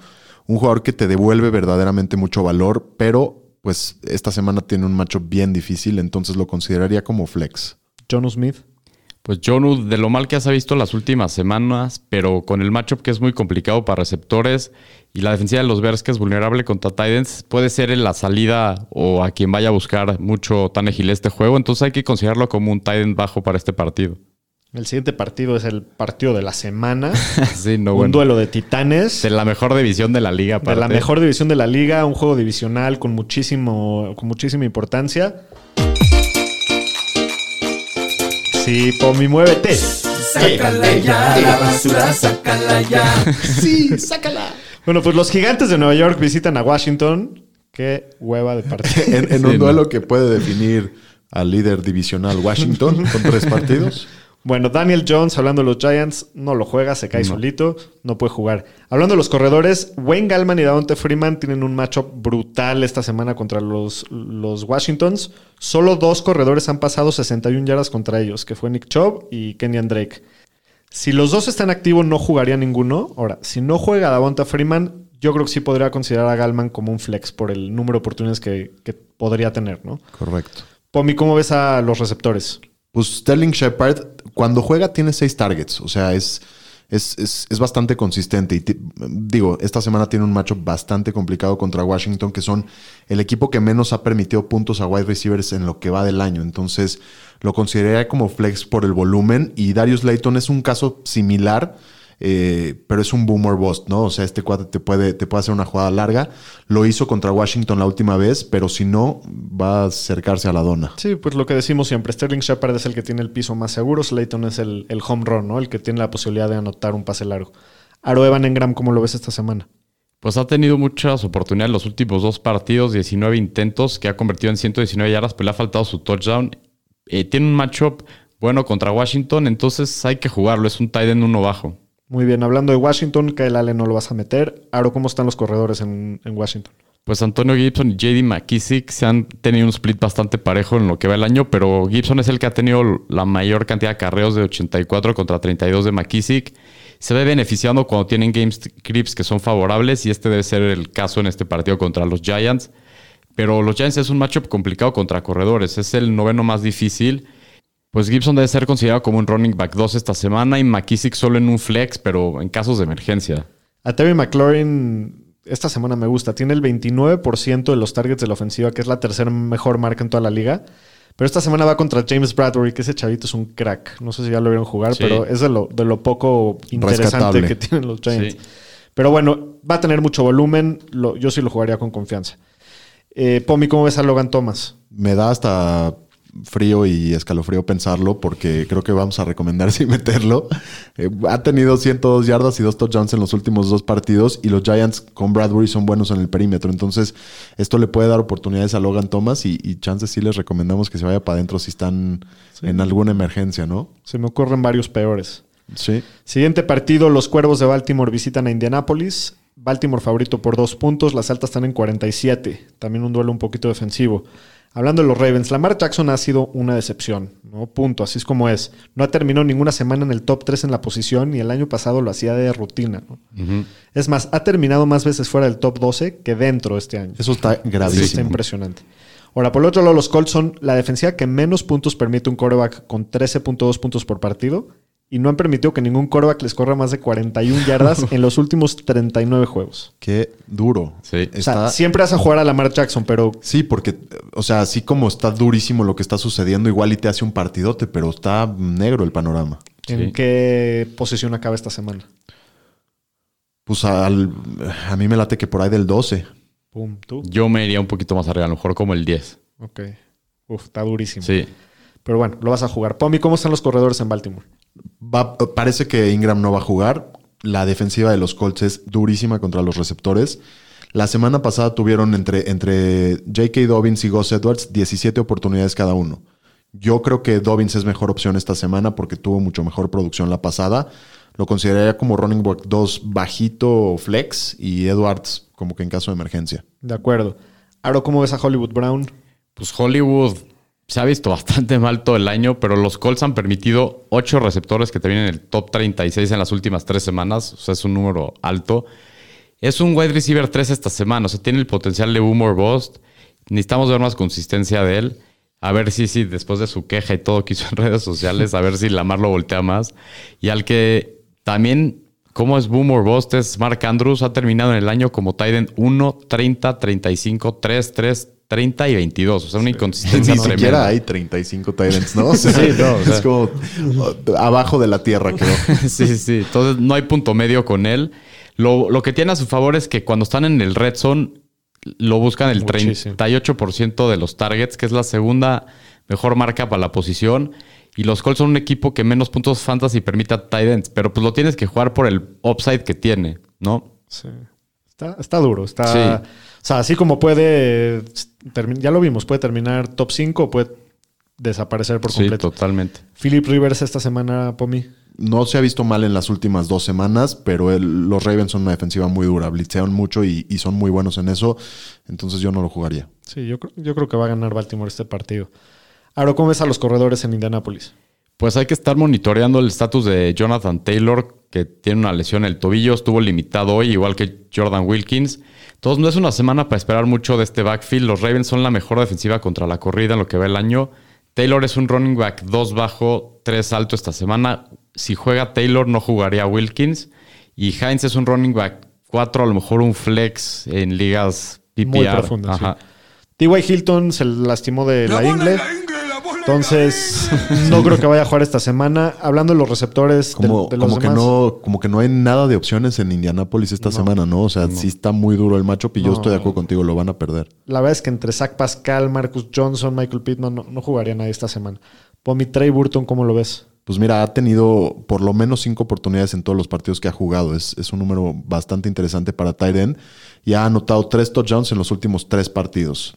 Speaker 2: un jugador que te devuelve verdaderamente mucho valor, pero pues esta semana tiene un matchup bien difícil, entonces lo consideraría como flex.
Speaker 1: John Smith.
Speaker 3: Pues Jonu, de lo mal que has visto las últimas semanas, pero con el matchup que es muy complicado para receptores y la defensiva de los Bears que es vulnerable contra Titans, puede ser en la salida o a quien vaya a buscar mucho Tannehill este juego. Entonces hay que considerarlo como un Titan bajo para este partido.
Speaker 1: El siguiente partido es el partido de la semana. (laughs)
Speaker 3: sí, no,
Speaker 1: un
Speaker 3: bueno.
Speaker 1: duelo de titanes.
Speaker 3: De la mejor división de la liga.
Speaker 1: De la mejor división de la liga, un juego divisional con, muchísimo, con muchísima importancia. Sí, Pomi, muévete.
Speaker 6: Sácala ya, la basura, sácala ya. (laughs)
Speaker 1: Sí, sácala. Bueno, pues los gigantes de Nueva York visitan a Washington. Qué hueva de partido. (laughs)
Speaker 2: en, en
Speaker 3: Sí,
Speaker 2: un
Speaker 3: no.
Speaker 2: duelo que puede definir al líder divisional Washington con tres partidos.
Speaker 1: Bueno, Daniel Jones, hablando de los Giants, no lo juega, se cae
Speaker 3: No.
Speaker 1: solito, no puede jugar. Hablando de los corredores, Wayne Gallman y Davonte Freeman tienen un matchup brutal esta semana contra los, los Washingtons. Solo dos corredores han pasado 61 yardas contra ellos, que fue Nick Chubb y Kenyan Drake. Si los dos están activos, no jugaría ninguno. Ahora, si no juega Davonte Freeman, yo creo que sí podría considerar a Gallman como un flex por el número de oportunidades que, que podría tener, ¿no?
Speaker 2: Correcto.
Speaker 1: Pomi, ¿cómo ves a los receptores?
Speaker 2: Pues Sterling Shepard, cuando juega, tiene seis targets. O sea, es, es, es, es bastante consistente. Y digo, esta semana tiene un matchup bastante complicado contra Washington, que son el equipo que menos ha permitido puntos a wide receivers en lo que va del año. Entonces, lo consideraría como flex por el volumen. Y Darius Layton es un caso similar. Eh, pero es un boomer bust, ¿no? O sea, este cuate te puede, te puede hacer una jugada larga. Lo hizo contra Washington la última vez, pero si no, va a acercarse a la dona.
Speaker 1: Sí, pues lo que decimos siempre, Sterling Shepard es el que tiene el piso más seguro, Slayton es el, el home run, ¿no? El que tiene la posibilidad de anotar un pase largo. Aro Evan Engram, ¿cómo lo ves esta semana?
Speaker 3: Pues ha tenido muchas oportunidades en los últimos dos partidos, 19 intentos que ha convertido en 119 yardas, pero le ha faltado su touchdown. Eh, tiene un matchup bueno contra Washington, entonces hay que jugarlo. Es un tight end uno bajo.
Speaker 1: Muy bien, hablando de Washington, Kyle Allen no lo vas a meter. Aro, ¿cómo están los corredores en, Washington?
Speaker 3: Pues Antonio Gibson y JD McKissick se han tenido un split bastante parejo en lo que va el año, pero Gibson es el que ha tenido la mayor cantidad de carreos de 84 contra 32 de McKissick. Se ve beneficiando cuando tienen game scripts que son favorables y este debe ser el caso en este partido contra los Giants. Pero los Giants es un matchup complicado contra corredores, es el noveno más difícil. Pues Gibson debe ser considerado como un running back 2 esta semana y McKissick solo en un flex, pero en casos de emergencia.
Speaker 1: A Terry McLaurin esta semana me gusta. Tiene el 29% de los targets de la ofensiva, que es la tercera mejor marca en toda la liga. Pero esta semana va contra James Bradbury, que ese chavito es un crack. No sé si ya lo vieron jugar,
Speaker 3: Sí.
Speaker 1: pero es de lo, de lo poco interesante
Speaker 2: Rescatable.
Speaker 1: que tienen los Giants.
Speaker 3: Sí.
Speaker 1: Pero bueno, va a tener mucho volumen. Lo- yo sí lo jugaría con confianza. Eh, Pomi, ¿cómo ves a Logan Thomas?
Speaker 2: Me da hasta frío y escalofrío pensarlo porque creo que vamos a recomendar (laughs) sin meterlo. Eh, ha tenido 102 yardas y dos touchdowns en los últimos dos partidos y los Giants con Bradbury son buenos en el perímetro. Entonces, esto le puede dar oportunidades a Logan Thomas y, y chances sí les recomendamos que se vaya para adentro si están en alguna emergencia, ¿no?
Speaker 1: Se me ocurren varios peores.
Speaker 2: Sí.
Speaker 1: Siguiente partido, los Cuervos de Baltimore visitan a Indianapolis. Baltimore favorito por dos puntos, las altas están en 47. También un duelo un poquito defensivo. Hablando de los Ravens, Lamar Jackson ha sido una decepción, ¿no? Punto, así es como es. No ha terminado ninguna semana en el top 3 en la posición y el año pasado lo hacía de rutina, ¿no? Es más, ha terminado más veces fuera del top 12 que dentro este año.
Speaker 2: Eso está
Speaker 1: Eso está
Speaker 2: gravísimo.
Speaker 1: impresionante. Ahora, por el otro lado, los Colts son la defensiva que menos puntos permite un quarterback con 13.2 puntos por partido y no han permitido que ningún quarterback les corra más de 41 yardas (laughs) en los últimos 39 juegos.
Speaker 2: Qué duro.
Speaker 3: Sí.
Speaker 1: O sea,
Speaker 2: Está-
Speaker 1: siempre vas a jugar a Lamar Jackson, pero
Speaker 2: Sí, porque, o sea, así como está durísimo lo que está sucediendo, igual y te hace un partidote, pero está negro el panorama.
Speaker 1: ¿en
Speaker 3: Sí.
Speaker 1: qué posición acaba esta semana?
Speaker 2: Pues al- a mí me late que por ahí del 12.
Speaker 1: Pum, tú.
Speaker 3: Yo me iría un poquito más arriba, a lo mejor como el 10.
Speaker 1: Ok. Uf, está durísimo.
Speaker 3: Sí.
Speaker 1: Pero bueno, lo vas a jugar. Pomi, ¿cómo están los corredores en Baltimore?
Speaker 2: Va- parece que Ingram no va a jugar. La defensiva de los Colts es durísima contra los receptores. La semana pasada tuvieron entre, entre J.K. Dobbins y Gus Edwards 17 oportunidades cada uno. Yo creo que Dobbins es mejor opción esta semana porque tuvo mucho mejor producción la pasada. Lo consideraría como running back 2 bajito flex y Edwards como que en caso de emergencia.
Speaker 1: De acuerdo. Ahora, ¿cómo ves a Hollywood Brown?
Speaker 3: Pues Hollywood se ha visto bastante (laughs) mal todo el año, pero los Colts han permitido 8 receptores que terminen en el top 36 en las últimas tres semanas. O sea, es un número alto. Es un wide receiver 3 esta semana. O sea, tiene el potencial de boom or bust. Necesitamos ver más consistencia de él. A ver si, después de su queja y todo que hizo (laughs) en redes sociales, a ver si Lamar lo voltea más. Y al que también, como es boom or bust, es Mark Andrews. Ha terminado en el año como Titan 1, 30, 35, 3, 3, 30 y 22. O sea, una inconsistencia
Speaker 2: Ni
Speaker 3: tremenda.
Speaker 2: siquiera hay 35 Titans, ¿no? O sea, (laughs)
Speaker 3: Sí, no, o sea.
Speaker 2: es como uh, abajo de la tierra quedó. (laughs)
Speaker 3: sí, sí. Entonces no hay punto medio con él. Lo, lo que tiene a su favor es que cuando están en el red zone, lo buscan el
Speaker 1: Muchísimo.
Speaker 3: 38% de los targets, que es la segunda mejor marca para la posición. Y los Colts son un equipo que menos puntos fantasy permite a tight ends, pero pues lo tienes que jugar por el upside que tiene, ¿no?
Speaker 1: Sí. Está, está duro. Está,
Speaker 3: Sí.
Speaker 1: O sea, así como puede. Ya lo vimos, puede terminar top 5 o puede desaparecer por
Speaker 3: Sí,
Speaker 1: completo.
Speaker 3: totalmente.
Speaker 1: Philip Rivers esta semana, Pomi.
Speaker 2: No se ha visto mal en las últimas dos semanas, pero el- los Ravens son una defensiva muy dura. Blitzean mucho y, y son muy buenos en eso. Entonces yo no lo jugaría.
Speaker 1: Sí, yo, creo- yo creo que va a ganar Baltimore este partido. Ahora, ¿cómo ves a los corredores en Indianapolis?
Speaker 3: Pues hay que estar monitoreando el estatus de Jonathan Taylor, que tiene una lesión en el tobillo, estuvo limitado hoy, igual que Jordan Wilkins. Entonces no es una semana para esperar mucho de este backfield. Los Ravens son la mejor defensiva contra la corrida en lo que va el año. Taylor es un running back 2 bajo, 3 alto esta semana. Si juega Taylor, no jugaría Wilkins. Y Hines es un running back 4, a lo mejor un flex en ligas PPR.
Speaker 1: Muy profundas,
Speaker 3: Ajá.
Speaker 1: T.Y. Hilton se lastimó de la,
Speaker 6: la ingle,
Speaker 1: Entonces, no creo que vaya a jugar esta semana. Hablando de los receptores,
Speaker 2: Como,
Speaker 1: de, los
Speaker 2: como que no, como que no hay nada de opciones en Indianapolis esta semana, ¿no? O sea, sí está muy duro el matchup y yo estoy de acuerdo contigo, lo van a perder.
Speaker 1: la verdad es que entre Zach Pascal, Marcus Johnson, Michael Pittman, no, no jugaría nadie esta semana. Pomi Trey Burton, ¿cómo lo ves?
Speaker 2: Pues mira, ha tenido por lo menos cinco oportunidades en todos los partidos que ha jugado. Es, es un número bastante interesante para end. Y ha anotado tres touchdowns en los últimos tres partidos.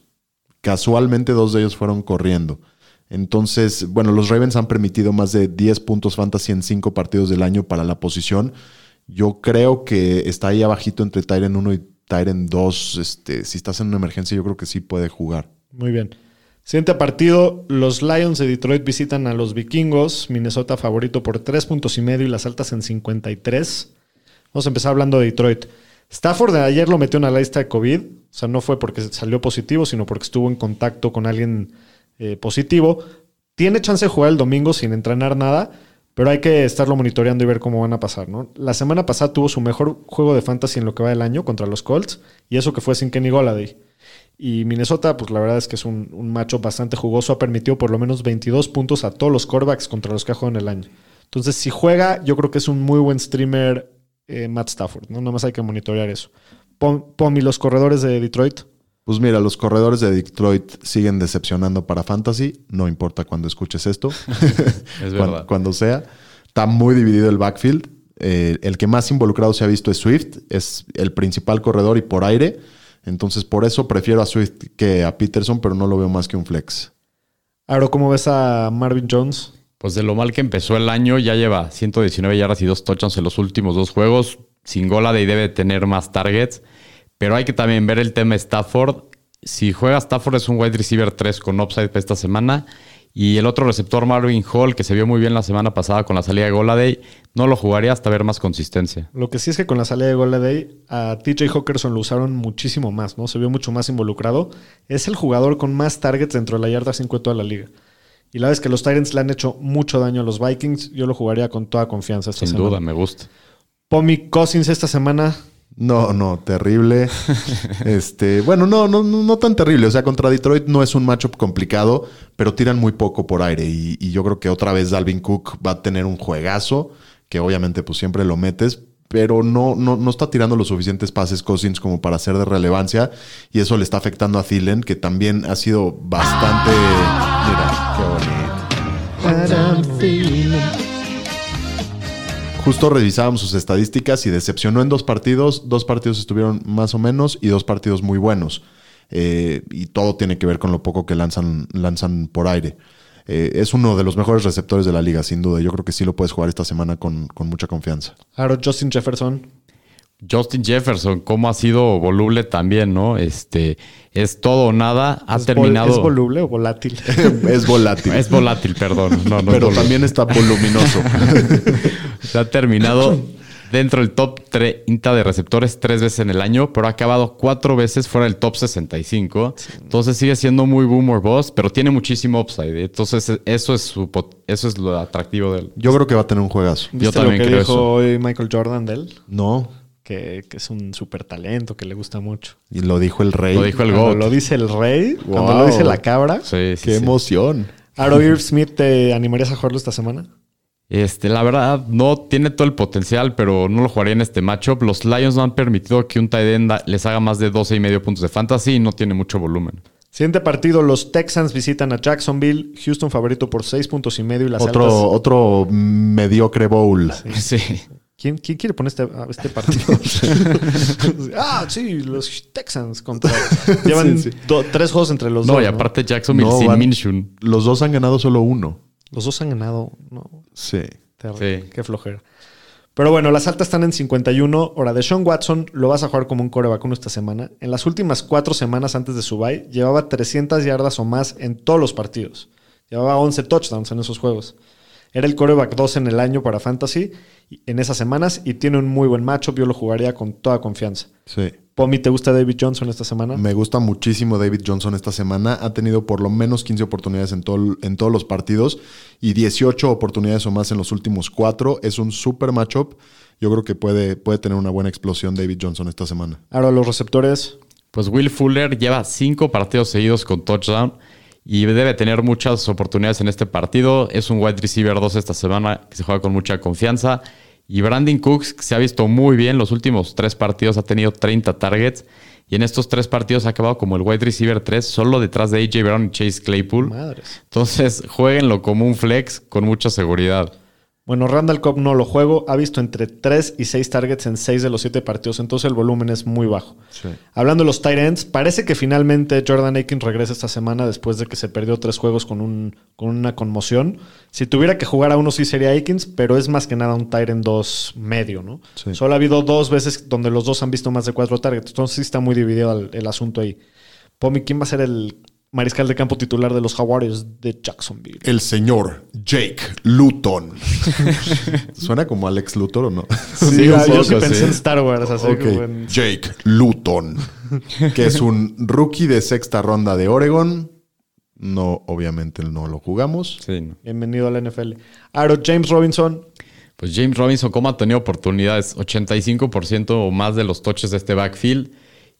Speaker 2: Casualmente dos de ellos fueron corriendo. Entonces, bueno, los Ravens han permitido más de 10 puntos fantasy en cinco partidos del año para la posición. Yo creo que está ahí abajito entre Tyren 1 y Tyren 2. Este, si estás en una emergencia, yo creo que sí puede jugar.
Speaker 1: Muy bien. Siguiente partido, los Lions de Detroit visitan a los Vikingos, Minnesota favorito por tres puntos y medio y las altas en 53. Vamos a empezar hablando de Detroit. Stafford de ayer lo metió en la lista de COVID, o sea, no fue porque salió positivo, sino porque estuvo en contacto con alguien eh, positivo. Tiene chance de jugar el domingo sin entrenar nada, pero hay que estarlo monitoreando y ver cómo van a pasar, ¿no? La semana pasada tuvo su mejor juego de fantasy en lo que va del año contra los Colts, y eso que fue sin Kenny Golladay. Y Minnesota, pues la verdad es que es un, macho bastante jugoso. Ha permitido por lo menos 22 puntos a todos los corebacks contra los que ha jugado en el año. Entonces, si juega, yo creo que es un muy buen streamer eh, Matt Stafford. ¿no? Nada más hay que monitorear eso. Pon, Pomi, los corredores de Detroit.
Speaker 2: Pues mira, los corredores de Detroit siguen decepcionando para Fantasy. No importa cuando escuches esto. (laughs)
Speaker 3: Es verdad.
Speaker 2: Cuando sea. Está muy dividido el backfield. Eh, el que más involucrado se ha visto es Swift. Es el principal corredor y por aire. Entonces, por eso prefiero a Swift que a Peterson, pero no lo veo más que un flex.
Speaker 1: Ahora, ¿cómo ves a Marvin Jones?
Speaker 3: Pues de lo mal que empezó el año, ya lleva 119 yardas y dos touchdowns en los últimos dos juegos. Sin gola de debe tener más targets. Pero hay que también ver el tema Stafford. Si juega Stafford es un wide receiver 3 con upside para esta semana. Y el otro receptor, Marvin Hall, que se vio muy bien la semana pasada con la salida de Goladay, no lo jugaría hasta ver más consistencia.
Speaker 1: Lo que sí es que con la salida de Goladay, a TJ Hawkinson lo usaron muchísimo más, ¿no? Se vio mucho más involucrado. Es el jugador con más targets dentro de la yarda 5 de toda la liga. Y la vez que los Tyrants le han hecho mucho daño a los Vikings, yo lo jugaría con toda confianza esta
Speaker 3: Sin
Speaker 1: semana.
Speaker 3: duda, me gusta.
Speaker 1: Pomi Cousins esta semana.
Speaker 2: No, no, terrible. (laughs) este, bueno, no, no, no, no tan terrible. O sea, contra Detroit no es un matchup complicado, pero tiran muy poco por aire. Y, y yo creo que otra vez Dalvin Cook va a tener un juegazo, que obviamente pues siempre lo metes, pero no, no, no está tirando los suficientes pases Cousins como para ser de relevancia. Y eso le está afectando a Thielen, que también ha sido bastante. Mira, qué bonito. Justo revisábamos sus estadísticas y decepcionó en dos partidos. Dos partidos estuvieron más o menos y dos partidos muy buenos. Eh, y todo tiene que ver con lo poco que lanzan, lanzan por aire. Eh, es uno de los mejores receptores de la liga, sin duda. Yo creo que sí lo puedes jugar esta semana con, con mucha confianza.
Speaker 1: Ahora Justin Jefferson.
Speaker 3: Justin Jefferson, cómo ha sido voluble también, ¿no? Este, es todo o nada. Ha
Speaker 1: ¿Es vol-
Speaker 3: terminado.
Speaker 1: ¿Es voluble o volátil? (laughs)
Speaker 2: es volátil.
Speaker 3: Es volátil, perdón. No, no es
Speaker 2: pero también está voluminoso. (laughs)
Speaker 3: Se ha terminado dentro del top 30 de receptores tres veces en el año, pero ha acabado cuatro veces fuera del top 65. Entonces sigue siendo muy boomer boss, pero tiene muchísimo upside. Entonces eso es, su, eso es lo atractivo del...
Speaker 2: Yo creo que va a tener un juegazo.
Speaker 1: ¿Viste
Speaker 3: también
Speaker 1: lo que
Speaker 3: creo
Speaker 1: dijo
Speaker 3: eso.
Speaker 1: hoy Michael Jordan de él?
Speaker 2: No.
Speaker 1: Que, que es un súper talento, que le gusta mucho.
Speaker 2: Y lo dijo el rey.
Speaker 3: Lo dijo el
Speaker 1: Cuando lo dice el rey, cuando lo dice la cabra.
Speaker 3: Sí, sí,
Speaker 2: Qué
Speaker 3: sí.
Speaker 2: emoción.
Speaker 1: Aro Irv Smith, ¿te animarías a jugarlo esta semana?
Speaker 3: Este, la verdad, no tiene todo el potencial, pero no lo jugaría en este matchup. Los Lions no han permitido que un tight end les haga más de 12 y medio puntos de fantasy y no tiene mucho volumen.
Speaker 1: Siguiente partido, los Texans visitan a Jacksonville. Houston favorito por 6 puntos y medio y las
Speaker 2: Otro,
Speaker 1: altas.
Speaker 2: otro mediocre bowl.
Speaker 3: Sí. (laughs)
Speaker 1: ¿Quién, quién quiere poner este, a este partido? (laughs) ah, sí, los Texans contra. (laughs) Llevan
Speaker 2: Sí, sí.
Speaker 1: do- tres juegos entre los
Speaker 3: No,
Speaker 1: dos.
Speaker 3: y
Speaker 1: ¿no?
Speaker 3: aparte Jacksonville
Speaker 2: No,
Speaker 3: sin Minshew.
Speaker 2: Los dos han ganado solo uno.
Speaker 1: Los dos han ganado. No,
Speaker 2: Sí.
Speaker 1: terrible.
Speaker 3: Sí.
Speaker 1: Qué flojera. Pero bueno, las altas están en 51. Ahora, de Sean Watson lo vas a jugar como un coreback uno esta semana. En las últimas cuatro semanas antes de su bye, llevaba 300 yardas o más en todos los partidos. Llevaba 11 touchdowns en esos juegos. Era el coreback 2 en el año para Fantasy en esas semanas y tiene un muy buen matchup. Yo lo jugaría con toda confianza.
Speaker 2: Sí.
Speaker 1: Pomi, ¿te gusta David Johnson esta semana?
Speaker 2: Me gusta muchísimo David Johnson esta semana. Ha tenido por lo menos 15 oportunidades en, todo- en todos los partidos y 18 oportunidades o más en los últimos cuatro. Es un super matchup. Yo creo que puede, puede tener una buena explosión David Johnson esta semana.
Speaker 1: Ahora los receptores.
Speaker 3: Pues Will Fuller lleva cinco partidos seguidos con touchdown y debe tener muchas oportunidades en este partido. Es un wide receiver 2 esta semana que se juega con mucha confianza. Y Brandon Cooks que se ha visto muy bien. Los últimos tres partidos ha tenido 30 targets. Y en estos tres partidos ha acabado como el wide receiver 3, solo detrás de AJ Brown y Chase Claypool.
Speaker 1: Madres.
Speaker 3: Entonces, jueguenlo como un flex con mucha seguridad.
Speaker 1: Bueno, Randall Cobb no lo juego. Ha visto entre 3 y 6 targets en 6 de los 7 partidos. Entonces el volumen es muy bajo. Hablando de los tight ends, parece que finalmente Jordan Aikens regresa esta semana después de que se perdió tres juegos con, un, con una conmoción. Si tuviera que jugar a uno sí sería Aikens, pero es más que nada un tight end 2 medio, ¿no?
Speaker 2: Sí.
Speaker 1: Solo ha habido dos veces donde los dos han visto más de 4 targets. Entonces sí está muy dividido el, el asunto ahí. Pomi, ¿quién va a ser el mariscal de campo titular de los Jaguares de Jacksonville?
Speaker 2: El señor Jake Luton. (laughs) ¿Suena como Alex Luthor o no?
Speaker 1: Sí, yo sí pensé
Speaker 3: sí.
Speaker 1: en Star Wars. Así
Speaker 2: Ok.
Speaker 1: como en-
Speaker 2: Jake Luton, que es un rookie de sexta ronda de Oregon. No, obviamente no lo jugamos.
Speaker 3: Sí, ¿no?
Speaker 1: Bienvenido a la NFL. Aro James Robinson.
Speaker 3: Pues James Robinson, ¿cómo ha tenido oportunidades? 85% o más de los touches de este backfield.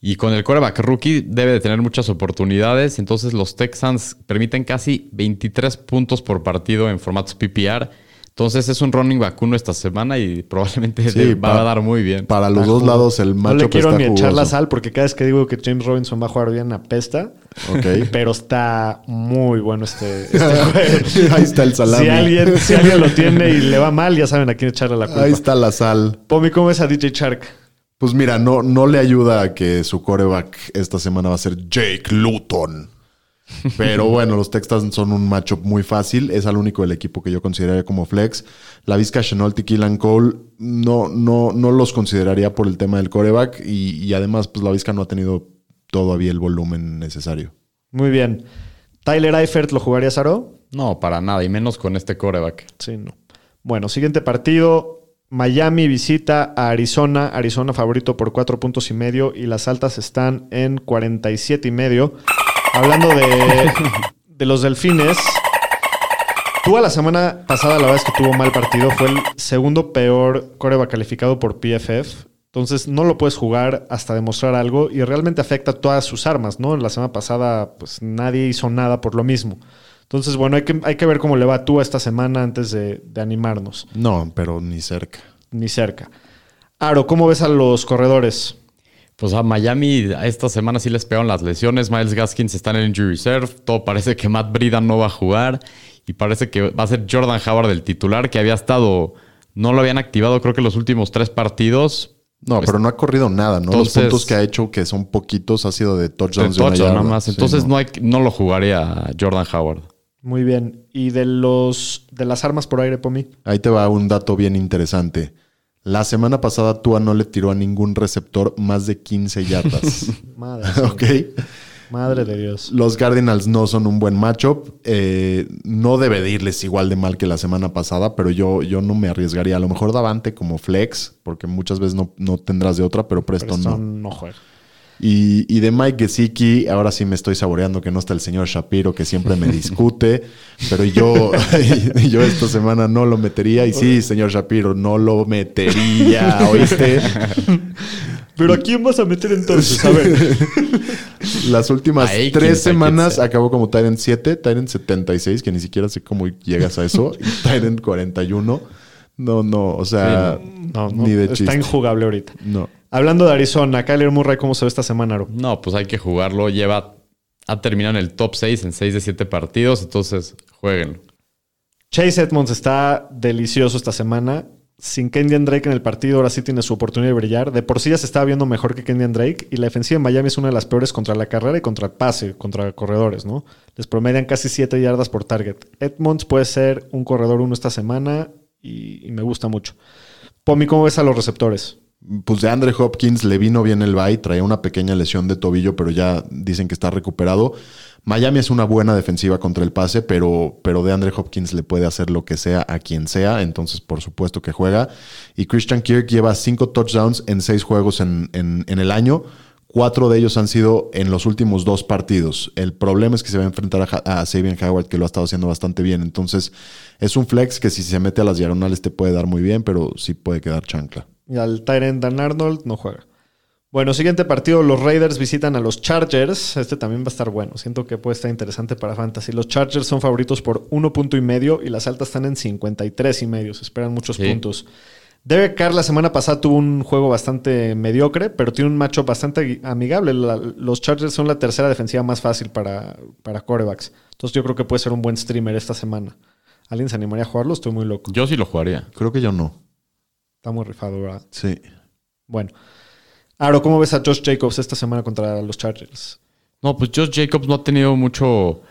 Speaker 3: Y con el quarterback rookie debe de tener muchas oportunidades. Entonces los Texans permiten casi 23 puntos por partido en formatos PPR. Entonces es un running back uno esta semana y (laughs) probablemente
Speaker 2: Sí,
Speaker 3: le va
Speaker 2: pa-
Speaker 3: a dar muy bien.
Speaker 2: Para los dos lados el
Speaker 1: No
Speaker 2: macho
Speaker 1: le quiero
Speaker 2: está
Speaker 1: ni echar la sal porque cada vez que digo que James Robinson va a jugar bien apesta.
Speaker 2: Ok. (laughs)
Speaker 1: Pero está muy bueno este, este (laughs) juego.
Speaker 2: Ahí está el salami.
Speaker 1: Si alguien, si alguien lo tiene y le va mal, ya saben a quién echarle la culpa.
Speaker 2: Ahí está la sal.
Speaker 1: Pomi, ¿cómo es a DJ Shark?
Speaker 2: Pues mira, no, no le ayuda a que su coreback esta semana va a ser Jake Luton. Pero (laughs) bueno, los Texans son un matchup muy fácil. Es al único del equipo que yo consideraría como flex. La Vizca Chenault y Killan Cole no, no, no los consideraría por el tema del coreback. Y, y además, pues la Vizca no ha tenido todavía el volumen necesario.
Speaker 1: Muy bien. Tyler Eifert, ¿lo jugarías, Aro?
Speaker 3: No, para nada, y menos con este coreback.
Speaker 1: Sí, no. Bueno, siguiente partido. Miami visita a Arizona. Arizona favorito por cuatro puntos y medio y las altas están en 47 y medio. Hablando de, (laughs) de los delfines. Tú a la semana pasada, la verdad es que tuvo mal partido. Fue el segundo peor coreback calificado por PFF. Entonces no lo puedes jugar hasta demostrar algo y realmente afecta todas sus armas, ¿no? La semana pasada, pues nadie hizo nada por lo mismo. Entonces, bueno, hay que, hay que ver cómo le va tú esta semana antes de, de animarnos.
Speaker 2: No, pero ni cerca.
Speaker 1: Ni cerca. Aro, ¿cómo ves a los corredores?
Speaker 3: Pues a Miami esta semana sí les pegaron las lesiones. Miles Gaskins está en el injury reserve. Todo parece que Matt Brida no va a jugar. Y parece que va a ser Jordan Howard el titular, que había estado. No lo habían activado, creo que los últimos tres partidos.
Speaker 2: No,
Speaker 3: Pues-
Speaker 2: pero no ha corrido nada, ¿no? Los
Speaker 3: Entonces-
Speaker 2: puntos que ha hecho, que son poquitos, ha sido de touchdowns de una
Speaker 3: Touchdown
Speaker 2: yarda.
Speaker 3: nada más.
Speaker 2: Sí,
Speaker 3: Entonces
Speaker 2: no.
Speaker 3: no. hay, no lo jugaría Jordan Howard.
Speaker 1: Muy bien. ¿Y de los de las armas por aire, Pomi?
Speaker 2: Ahí te va un dato bien interesante. La semana pasada Tua no le tiró a ningún receptor más de 15 yardas. (laughs)
Speaker 1: Madre,
Speaker 2: ¿Ok?
Speaker 1: madre de Dios.
Speaker 2: Los Cardinals no son un buen matchup. Eh, no debe de irles igual de mal que la semana pasada, pero yo, yo no me arriesgaría. A lo mejor Davante como flex, porque muchas veces no, no tendrás de otra, pero Preston,
Speaker 1: Preston
Speaker 2: no.
Speaker 1: no juega.
Speaker 2: Y, y de Mike Gesicki, ahora sí me estoy saboreando que no está el señor Shapiro, que siempre me (laughs) discute, pero yo, (laughs) yo esta semana no lo metería. Y sí, señor Shapiro, no lo metería, ¿oíste? (laughs)
Speaker 1: ¿Pero a quién vas a meter entonces? A ver.
Speaker 2: Las últimas tres semanas acabó como Tyrant 7, Tyrant 76, que ni siquiera sé cómo llegas a eso, y Tyrant 41. No, no, o sea,
Speaker 1: No, no,
Speaker 2: ni de
Speaker 1: está
Speaker 2: chiste.
Speaker 1: injugable ahorita.
Speaker 2: No.
Speaker 1: Hablando de Arizona, Kyler Murray, ¿cómo se ve esta semana, Aro?
Speaker 3: No, pues hay que jugarlo. Lleva. Ha terminado en el top 6 en 6 de 7 partidos. Entonces, jueguen.
Speaker 1: Chase Edmonds está delicioso esta semana. Sin Kendian Drake en el partido, ahora sí tiene su oportunidad de brillar. De por sí ya se estaba viendo mejor que Kendian Drake. Y la defensiva de Miami es una de las peores contra la carrera y contra el pase, contra corredores, ¿no? Les promedian casi 7 yardas por target. Edmonds puede ser un corredor uno esta semana y, y me gusta mucho. Pomi, ¿cómo ves a los receptores?
Speaker 2: Pues de Andre Hopkins le vino bien el bye, traía una pequeña lesión de tobillo, pero ya dicen que está recuperado. Miami es una buena defensiva contra el pase, pero, pero de Andre Hopkins le puede hacer lo que sea a quien sea, entonces por supuesto que juega. Y Christian Kirk lleva cinco touchdowns en seis juegos en, en- el año. Cuatro de ellos han sido en los últimos dos partidos. El problema es que se va a enfrentar a, a Sabian Howard, que lo ha estado haciendo bastante bien. Entonces, es un flex que si se mete a las diagonales te puede dar muy bien, pero sí puede quedar chancla.
Speaker 1: Y al Tyrant Dan Arnold no juega. Bueno, siguiente partido, los Raiders visitan a los Chargers. Este también va a estar bueno. Siento que puede estar interesante para Fantasy. Los Chargers son favoritos por uno punto y medio y las altas están en 53 y medio. Se esperan muchos
Speaker 3: Sí.
Speaker 1: puntos. Derek Carr la semana pasada tuvo un juego bastante mediocre, pero tiene un macho bastante amigable. La- los Chargers son la tercera defensiva más fácil para, para corebacks. Entonces yo creo que puede ser un buen streamer esta semana. ¿Alguien se animaría a jugarlo? Estoy muy loco.
Speaker 3: Yo sí lo jugaría.
Speaker 2: Creo que yo no.
Speaker 1: Está muy rifado, ¿verdad?
Speaker 2: Sí.
Speaker 1: Bueno. Aro, ¿cómo ves a Josh Jacobs esta semana contra los Chargers?
Speaker 3: No, pues Josh Jacobs no ha tenido mucho,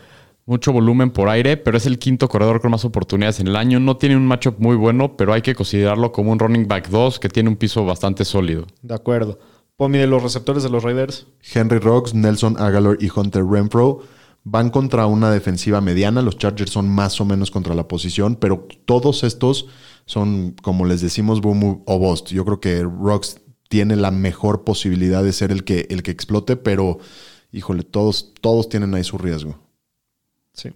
Speaker 3: mucho volumen por aire, pero es el quinto corredor con más oportunidades en el año. No tiene un matchup muy bueno, pero hay que considerarlo como un running back 2 que tiene un piso bastante sólido.
Speaker 1: De acuerdo. Pomi de los receptores de los Raiders.
Speaker 2: Henry Rocks, Nelson Aguilar y Hunter Renfro van contra una defensiva mediana. Los Chargers son más o menos contra la posición, pero todos estos son, como les decimos, boom o bust. Yo creo que Rocks tiene la mejor posibilidad de ser el que, el que explote, pero híjole, todos, todos tienen ahí su riesgo.
Speaker 1: Sí.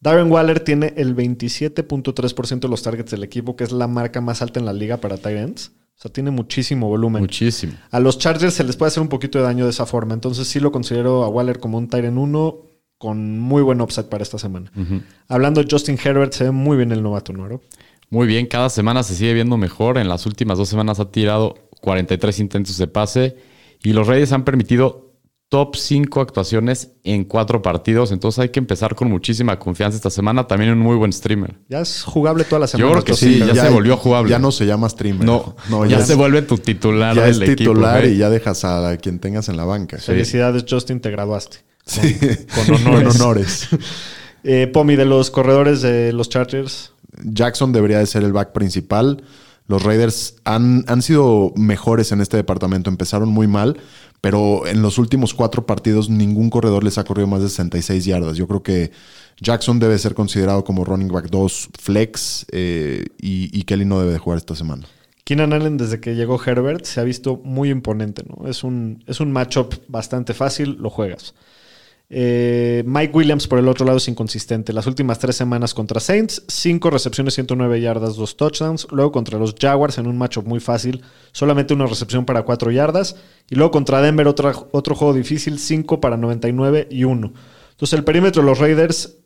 Speaker 1: Darren Waller tiene el 27.3% de los targets del equipo, que es la marca más alta en la liga para tight ends. O sea, tiene muchísimo volumen.
Speaker 3: Muchísimo.
Speaker 1: A los Chargers se les puede hacer un poquito de daño de esa forma. Entonces sí lo considero a Waller como un tight end 1 con muy buen upside para esta semana. Hablando de Justin Herbert, se ve muy bien el novato, ¿no? Aro?
Speaker 3: Muy bien, cada semana se sigue viendo mejor. En las últimas dos semanas ha tirado 43 intentos de pase y los Raiders han permitido top 5 actuaciones en cuatro partidos. Entonces hay que empezar con muchísima confianza esta semana. También un muy buen streamer.
Speaker 1: Ya es jugable toda la semana.
Speaker 3: creo que sí, ya se volvió jugable.
Speaker 2: Ya no se llama streamer.
Speaker 3: No,
Speaker 2: no
Speaker 3: ya,
Speaker 2: ya,
Speaker 3: se vuelve tu titular
Speaker 2: ya
Speaker 3: del
Speaker 2: es titular y ya dejas a quien tengas en la banca.
Speaker 1: Felicidades, Justin, te graduaste.
Speaker 2: Sí.
Speaker 1: Con honores.
Speaker 2: Con honores. (laughs)
Speaker 1: Eh, Pomi, de los corredores de los Chargers.
Speaker 2: Jackson debería de ser el back principal. Los Raiders han, han sido mejores en este departamento. Empezaron muy mal, Pero en los últimos cuatro partidos ningún corredor les ha corrido más de 66 yardas. Yo creo que Jackson debe ser considerado como running back 2 flex eh, y, y Kelly no debe de jugar esta semana.
Speaker 1: Keenan Allen, desde que llegó Herbert, se ha visto muy imponente. ¿no? Es un, es un matchup bastante fácil, lo juegas. Eh, Mike Williams, por el otro lado, es inconsistente. Las últimas tres semanas contra Saints, 5 recepciones, 109 yardas, 2 touchdowns. Luego contra los Jaguars en un matchup muy fácil, solamente una recepción para 4 yardas. Y luego contra Denver, otra, otro juego difícil, 5 para 99 y 1. Entonces, el perímetro de los Raiders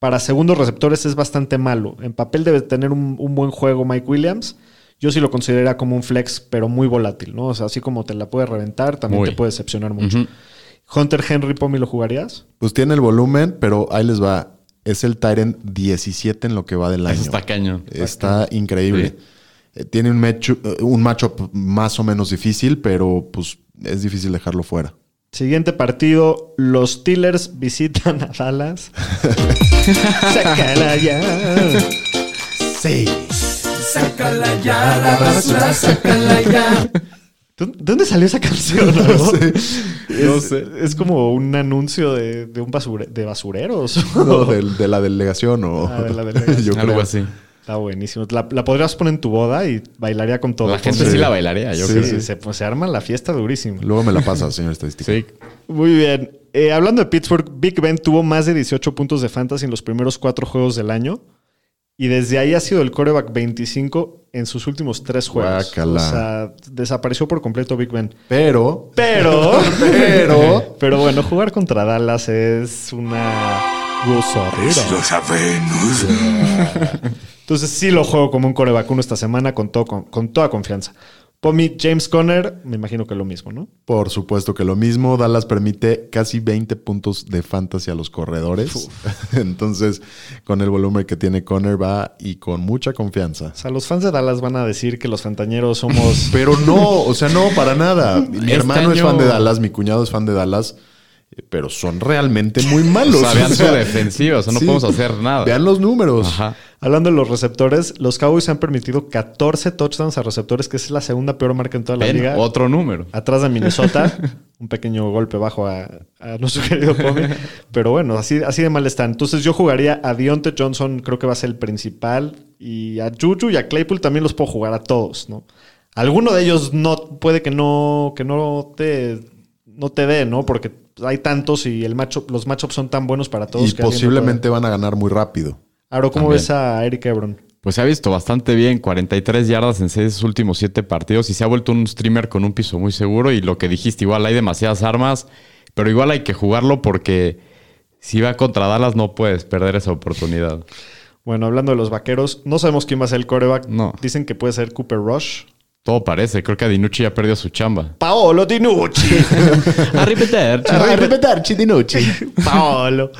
Speaker 1: para segundos receptores es bastante malo. En papel debe tener un, un buen juego Mike Williams. Yo sí lo consideraría como un flex, pero muy volátil, ¿no? O sea, así como te la puede reventar, también
Speaker 3: Muy.
Speaker 1: te puede decepcionar mucho. Hunter Henry Pomi, ¿lo jugarías?
Speaker 2: Pues tiene el volumen, pero ahí les va. Es el Tyrant 17 en lo que va del año.
Speaker 3: Eso está cañón.
Speaker 2: Está increíble. Eh, Tiene un, eh, un matchup más o menos difícil, pero pues es difícil dejarlo fuera.
Speaker 1: Siguiente partido, los Steelers visitan a Dallas. (laughs) Sácala ya.
Speaker 2: Sí.
Speaker 6: Sácala ya, la basura, sácala ya.
Speaker 1: ¿Dó- ¿Dónde salió esa canción? (laughs) No,
Speaker 3: No
Speaker 1: es,
Speaker 3: sé.
Speaker 1: es como un anuncio de, de un basure- de basureros.
Speaker 2: No, de, la delegación o...
Speaker 1: Ah, de la (laughs) delegación.
Speaker 2: Yo
Speaker 3: Algo
Speaker 2: creo.
Speaker 3: así.
Speaker 1: Está buenísimo. La, la podrías poner en tu boda y bailaría con todo.
Speaker 3: La gente sí, la bailaría, yo
Speaker 1: Sí,
Speaker 3: creo.
Speaker 1: sí, Se, pues, se arma la fiesta durísima.
Speaker 2: Luego me la pasa, señor estadístico.
Speaker 3: Sí.
Speaker 1: Muy bien. Eh, hablando de Pittsburgh, Big Ben tuvo más de 18 puntos de fantasy en los primeros cuatro juegos del año. Y desde ahí ha sido el coreback 25 en sus últimos tres juegos.
Speaker 2: Guácala.
Speaker 1: O sea, desapareció por completo Big Ben.
Speaker 2: Pero...
Speaker 1: Pero, (laughs)
Speaker 2: Pero... (laughs)
Speaker 1: pero bueno, jugar contra Dallas es una gozadera.
Speaker 6: Lo sabemos. (laughs)
Speaker 1: Entonces sí lo juego como un coreback uno esta semana con, todo, con, con toda confianza. Pomi, James Conner, me imagino que lo mismo, ¿no?
Speaker 2: Por supuesto que lo mismo. Dallas permite casi 20 puntos de fantasy a los corredores. (laughs) Entonces, con el volumen que tiene Conner va y con mucha confianza.
Speaker 1: O sea, los fans de Dallas van a decir que los fantañeros somos... (laughs)
Speaker 2: Pero no, o sea, no, para nada. (laughs) Mi
Speaker 3: Este
Speaker 2: hermano es fan de Dallas, mi cuñado es fan de Dallas, eh, pero son realmente muy malos.
Speaker 3: O sea, vean
Speaker 2: O sea,
Speaker 3: su defensiva, o sea, no
Speaker 2: sí.
Speaker 3: podemos hacer nada.
Speaker 2: Vean los números.
Speaker 3: Ajá.
Speaker 1: Hablando de los receptores, los Cowboys han permitido 14 touchdowns a receptores, que es la segunda peor marca en toda la liga.
Speaker 3: otro número.
Speaker 1: Atrás de Minnesota. (laughs) un pequeño golpe bajo a, a nuestro querido Pomi. Pero bueno, así, así de mal están. Entonces yo jugaría a Deontay Johnson, creo que va a ser el principal. Y a Juju y a Claypool también los puedo jugar a todos, ¿no? Alguno de ellos no puede que no, que no te, no te dé, ¿no? Porque hay tantos y el matchup, los matchups son tan buenos para todos.
Speaker 2: y
Speaker 1: que
Speaker 2: posiblemente van a ganar muy rápido.
Speaker 1: Aro, ¿cómo
Speaker 3: También.
Speaker 1: ves a Eric Ebron?
Speaker 3: Pues se ha visto bastante bien, 43 yardas en seis últimos siete partidos y se ha vuelto un streamer con un piso muy seguro y lo que dijiste, igual hay demasiadas armas, pero igual hay que jugarlo porque si va contra Dallas no puedes perder esa oportunidad.
Speaker 1: Bueno, hablando de los vaqueros, no sabemos quién va a ser el coreback.
Speaker 3: No.
Speaker 1: Dicen que puede ser Cooper Rush.
Speaker 3: Todo parece, creo que Dinucci ya perdió su chamba.
Speaker 1: Paolo Dinucci. (laughs)
Speaker 3: A repetir. (laughs)
Speaker 1: Paolo.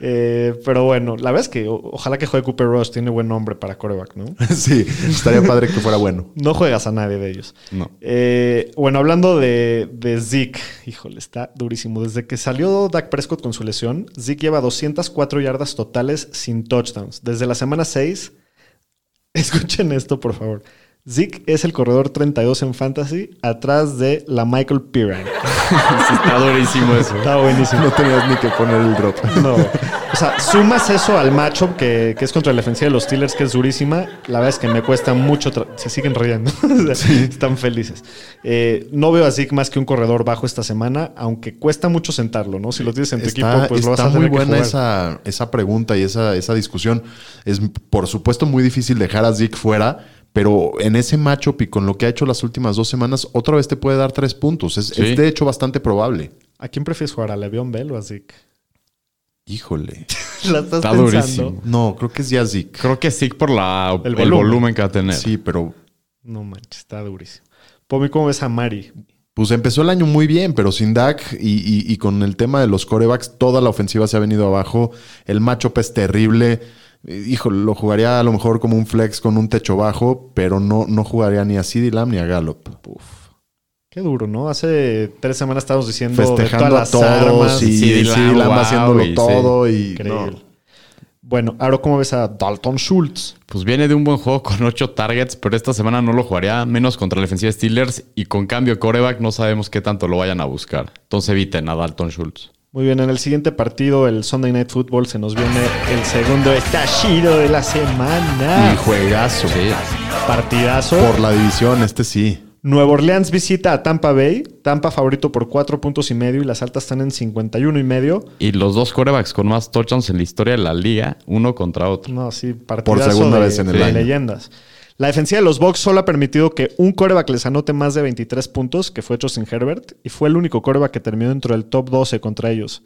Speaker 1: Eh, pero bueno, la verdad es que o- ojalá que juegue Cooper Rush. Tiene buen nombre para coreback, ¿no? (laughs)
Speaker 2: sí, estaría padre que fuera bueno.
Speaker 1: No juegas a nadie de ellos.
Speaker 3: No.
Speaker 1: Eh, bueno, hablando de, de Zeke, híjole, está durísimo. Desde que salió Dak Prescott con su lesión, Zeke lleva 204 yardas totales sin touchdowns. Desde la semana 6, (laughs) escuchen esto, por favor. Zeke es el corredor 32 en fantasy, atrás de la Michael Piran. (laughs)
Speaker 3: Está durísimo eso.
Speaker 1: Está buenísimo.
Speaker 2: No tenías ni que poner el drop. (laughs)
Speaker 1: No. O sea, sumas eso al matchup que, que es contra la defensiva de los Steelers, que es durísima. La verdad es que me cuesta mucho. Se siguen riendo. (laughs) Están felices. Eh, no veo a Zeke más que un corredor bajo esta semana, aunque cuesta mucho sentarlo, ¿no? Si lo tienes en tu
Speaker 2: Está,
Speaker 1: equipo, pues lo vas a tener
Speaker 2: muy
Speaker 1: que
Speaker 2: buena
Speaker 1: jugar.
Speaker 2: esa, esa pregunta y esa, esa discusión. Es por supuesto muy difícil dejar a Zeke fuera, pero en ese matchup y con lo que ha hecho las últimas dos semanas, otra vez te puede dar tres puntos. Es,
Speaker 3: Sí.
Speaker 2: es de hecho bastante probable.
Speaker 1: ¿A quién prefieres jugar? ¿A Le'Veon Bell o a Zeke?
Speaker 2: Híjole. (laughs)
Speaker 1: La estás
Speaker 3: Está
Speaker 1: pensando.
Speaker 3: durísimo.
Speaker 2: No, creo que es ya Zeke.
Speaker 3: Creo que sí por la,
Speaker 1: El
Speaker 3: el,
Speaker 1: volumen.
Speaker 3: volumen. que va a tener.
Speaker 2: Sí, pero
Speaker 1: No manches, está durísimo. Pomi, ¿cómo ves a Mari?
Speaker 2: pues empezó el año muy bien, pero sin Dak y, y- y con el tema de los corebacks, toda la ofensiva se ha venido abajo. El matchup es terrible. Hijo, lo jugaría a lo mejor como un flex con un techo bajo, pero no, no jugaría ni a CeeDee Lamb ni a Gallup.
Speaker 1: Qué duro, ¿no? Hace tres semanas estábamos diciendo
Speaker 2: Festejando
Speaker 1: de todas las
Speaker 2: todos
Speaker 1: armas.
Speaker 2: y
Speaker 3: CeeDee Lamb,
Speaker 2: Lamb
Speaker 3: wow,
Speaker 2: haciéndolo
Speaker 3: y sí.
Speaker 2: todo y
Speaker 1: Increíble.
Speaker 2: no.
Speaker 1: Bueno, ahora, ¿cómo ves a Dalton Schultz?
Speaker 3: Pues viene de un buen juego con 8 targets, pero esta semana no lo jugaría, menos contra la defensiva de Steelers. Y con cambio de coreback no sabemos qué tanto lo vayan a buscar. Entonces eviten a Dalton Schultz.
Speaker 1: Muy bien, en el siguiente partido, el Sunday Night Football, se nos viene el segundo estallido de la semana.
Speaker 2: Y juegazo.
Speaker 1: Partidazo.
Speaker 2: Por la división, este sí.
Speaker 1: Nueva Orleans visita a Tampa Bay. Tampa favorito por cuatro puntos y medio y las altas están en 51 y medio.
Speaker 3: Y los dos corebacks con más touchdowns en la historia de la liga, uno contra otro.
Speaker 1: No, sí, partidazo
Speaker 2: segunda
Speaker 1: de,
Speaker 2: vez en el
Speaker 1: de
Speaker 2: año.
Speaker 1: leyendas. La defensiva de los Bucks solo ha permitido que un coreback les anote más de 23 puntos, que fue Justin Herbert, y fue el único coreback que terminó dentro del top 12 contra ellos.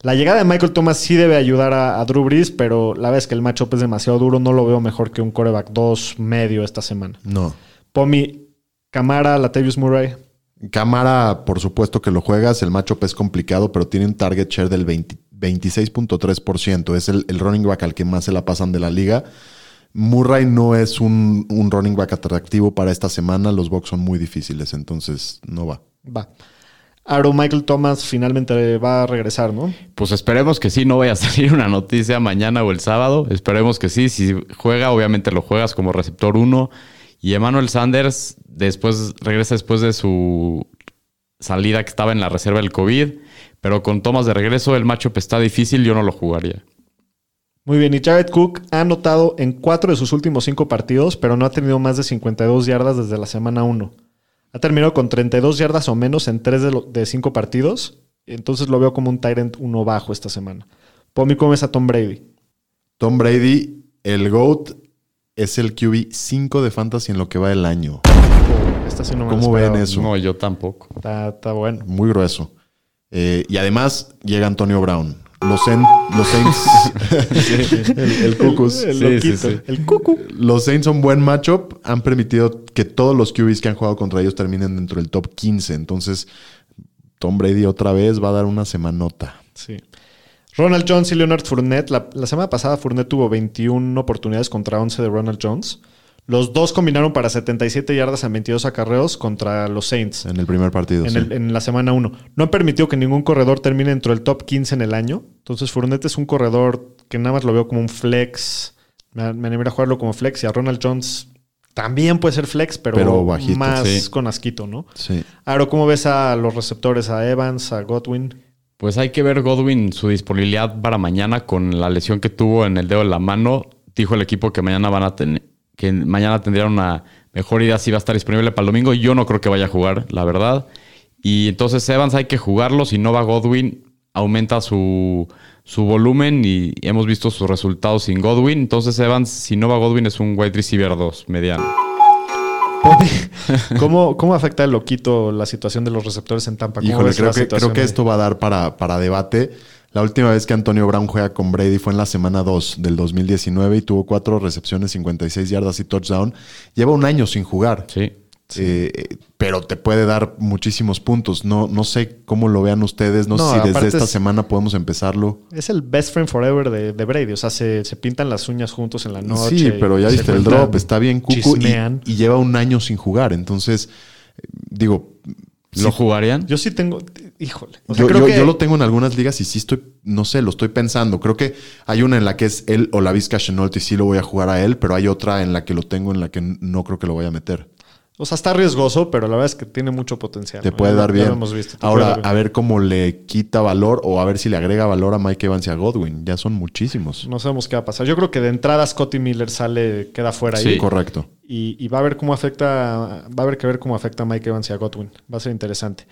Speaker 1: La llegada de Michael Thomas sí debe ayudar a, a Drew Brees, pero la vez que el matchup es demasiado duro, no lo veo mejor que un coreback 2 medio esta semana.
Speaker 2: No.
Speaker 1: Pomi, Camara, Latavius Murray.
Speaker 2: Cámara, por supuesto que lo juegas. El matchup es complicado, pero tiene un target share del 20 26.3%. Es el, el running back al que más se la pasan de la liga. Murray no es un, un running back atractivo para esta semana. Los box son muy difíciles, entonces no va.
Speaker 1: Va. Aro Michael Thomas finalmente va a regresar, ¿no?
Speaker 3: Pues esperemos que sí, no vaya a (laughs) salir una noticia mañana o el sábado. Esperemos que sí. Si juega, obviamente lo juegas como receptor 1. Y Emmanuel Sanders después regresa después de su salida que estaba en la reserva del COVID. Pero con Thomas de regreso, el matchup está difícil, yo no lo jugaría.
Speaker 1: Muy bien, y Jared Cook ha anotado en cuatro de sus últimos cinco partidos, pero no ha tenido más de 52 yardas desde la semana 1. Ha terminado con 32 yardas o menos en tres de, lo- de cinco partidos, entonces lo veo como un Tyrant 1 bajo esta semana. Pomi, ¿cómo ves a Tom Brady?
Speaker 2: Tom Brady, el GOAT, es el QB 5 de Fantasy en lo que va el año.
Speaker 1: Esta sí no me
Speaker 2: ¿Cómo ven eso?
Speaker 3: No, yo tampoco.
Speaker 1: Está, está bueno.
Speaker 2: Muy grueso. Eh, y además llega Antonio Brown. Los, Saints- (laughs) los Saints. el, el Cucus.
Speaker 1: El
Speaker 3: sí, sí.
Speaker 1: el cucu.
Speaker 2: Los Saints son buen matchup. Han permitido que todos los QBs que han jugado contra ellos terminen dentro del top 15. Entonces, Tom Brady otra vez va a dar una semanota.
Speaker 1: Sí. Ronald Jones y Leonard Fournette. La, la semana pasada Fournette tuvo 21 oportunidades contra 11 de Ronald Jones. Los dos combinaron para 77 yardas en 22 acarreos contra los Saints.
Speaker 2: En el primer partido.
Speaker 1: en,
Speaker 2: sí.
Speaker 1: el- en la semana 1. No han permitido que ningún corredor termine dentro del top 15 en el año. Entonces, Fournette es un corredor que nada más lo veo como un flex. Me, me animaría a jugarlo como flex. Y a Ronald Jones también puede ser flex, pero,
Speaker 2: Pero bajito,
Speaker 1: más
Speaker 3: sí.
Speaker 1: con asquito, ¿no?
Speaker 2: Sí.
Speaker 1: Aro, ¿cómo ves a los receptores? A Evans, a Godwin.
Speaker 3: Pues hay que ver Godwin su disponibilidad para mañana con la lesión que tuvo en el dedo de la mano. Dijo el equipo que mañana van a tener que mañana tendrían una mejor idea si va a estar disponible para el domingo. Yo no creo que vaya a jugar, la verdad. Y entonces Evans hay que jugarlo. Si no va Godwin, aumenta su, su volumen y hemos visto sus resultados sin Godwin. Entonces Evans, si no va Godwin, es un wide receiver 2, mediano. (laughs)
Speaker 1: ¿Cómo, ¿Cómo afecta el loquito la situación de los receptores en Tampa? ¿Cómo
Speaker 2: Híjole,
Speaker 1: ves
Speaker 2: creo que, creo que esto va a dar para, para debate. La última vez que Antonio Brown juega con Brady fue en la semana 2 del 2019 y tuvo cuatro recepciones, 56 yardas y touchdown. Lleva un año sin jugar.
Speaker 3: Sí.
Speaker 2: Eh, eh, pero te puede dar muchísimos puntos. No, no sé cómo lo vean ustedes. No,
Speaker 1: No,
Speaker 2: sé si desde esta
Speaker 1: es-
Speaker 2: semana podemos empezarlo.
Speaker 1: Es el best friend forever de, de Brady. O sea, se, se pintan las uñas juntos en la noche.
Speaker 2: sí, pero ya viste el drop. Está bien cucu y, lleva un año sin jugar. Entonces, digo,
Speaker 3: ¿Lo jugarían?
Speaker 1: Yo sí tengo... Híjole. O sea,
Speaker 2: yo,
Speaker 1: creo
Speaker 2: yo-
Speaker 1: que-
Speaker 2: yo lo tengo en algunas ligas y sí estoy, no sé, lo estoy pensando. Creo que hay una en la que es él o la Vizca Chenault y sí lo voy a jugar a él, pero hay otra en la que lo tengo en la que no creo que lo voy a meter.
Speaker 1: O sea, está riesgoso, pero la verdad es que tiene mucho potencial.
Speaker 2: Te
Speaker 1: ¿no?
Speaker 2: puede dar
Speaker 1: ya
Speaker 2: bien.
Speaker 1: lo hemos visto.
Speaker 2: Ahora,
Speaker 1: bien.
Speaker 2: a ver cómo le quita valor o a ver si le agrega valor a Mike Evans y a Godwin. Ya son muchísimos.
Speaker 1: No sabemos qué va a pasar. Yo creo que de entrada Scotty Miller sale, queda fuera ahí.
Speaker 3: Sí.
Speaker 2: Correcto.
Speaker 1: Y, y va a ver cómo afecta, va a haber que ver cómo afecta a Mike Evans y a Godwin. Va a ser interesante.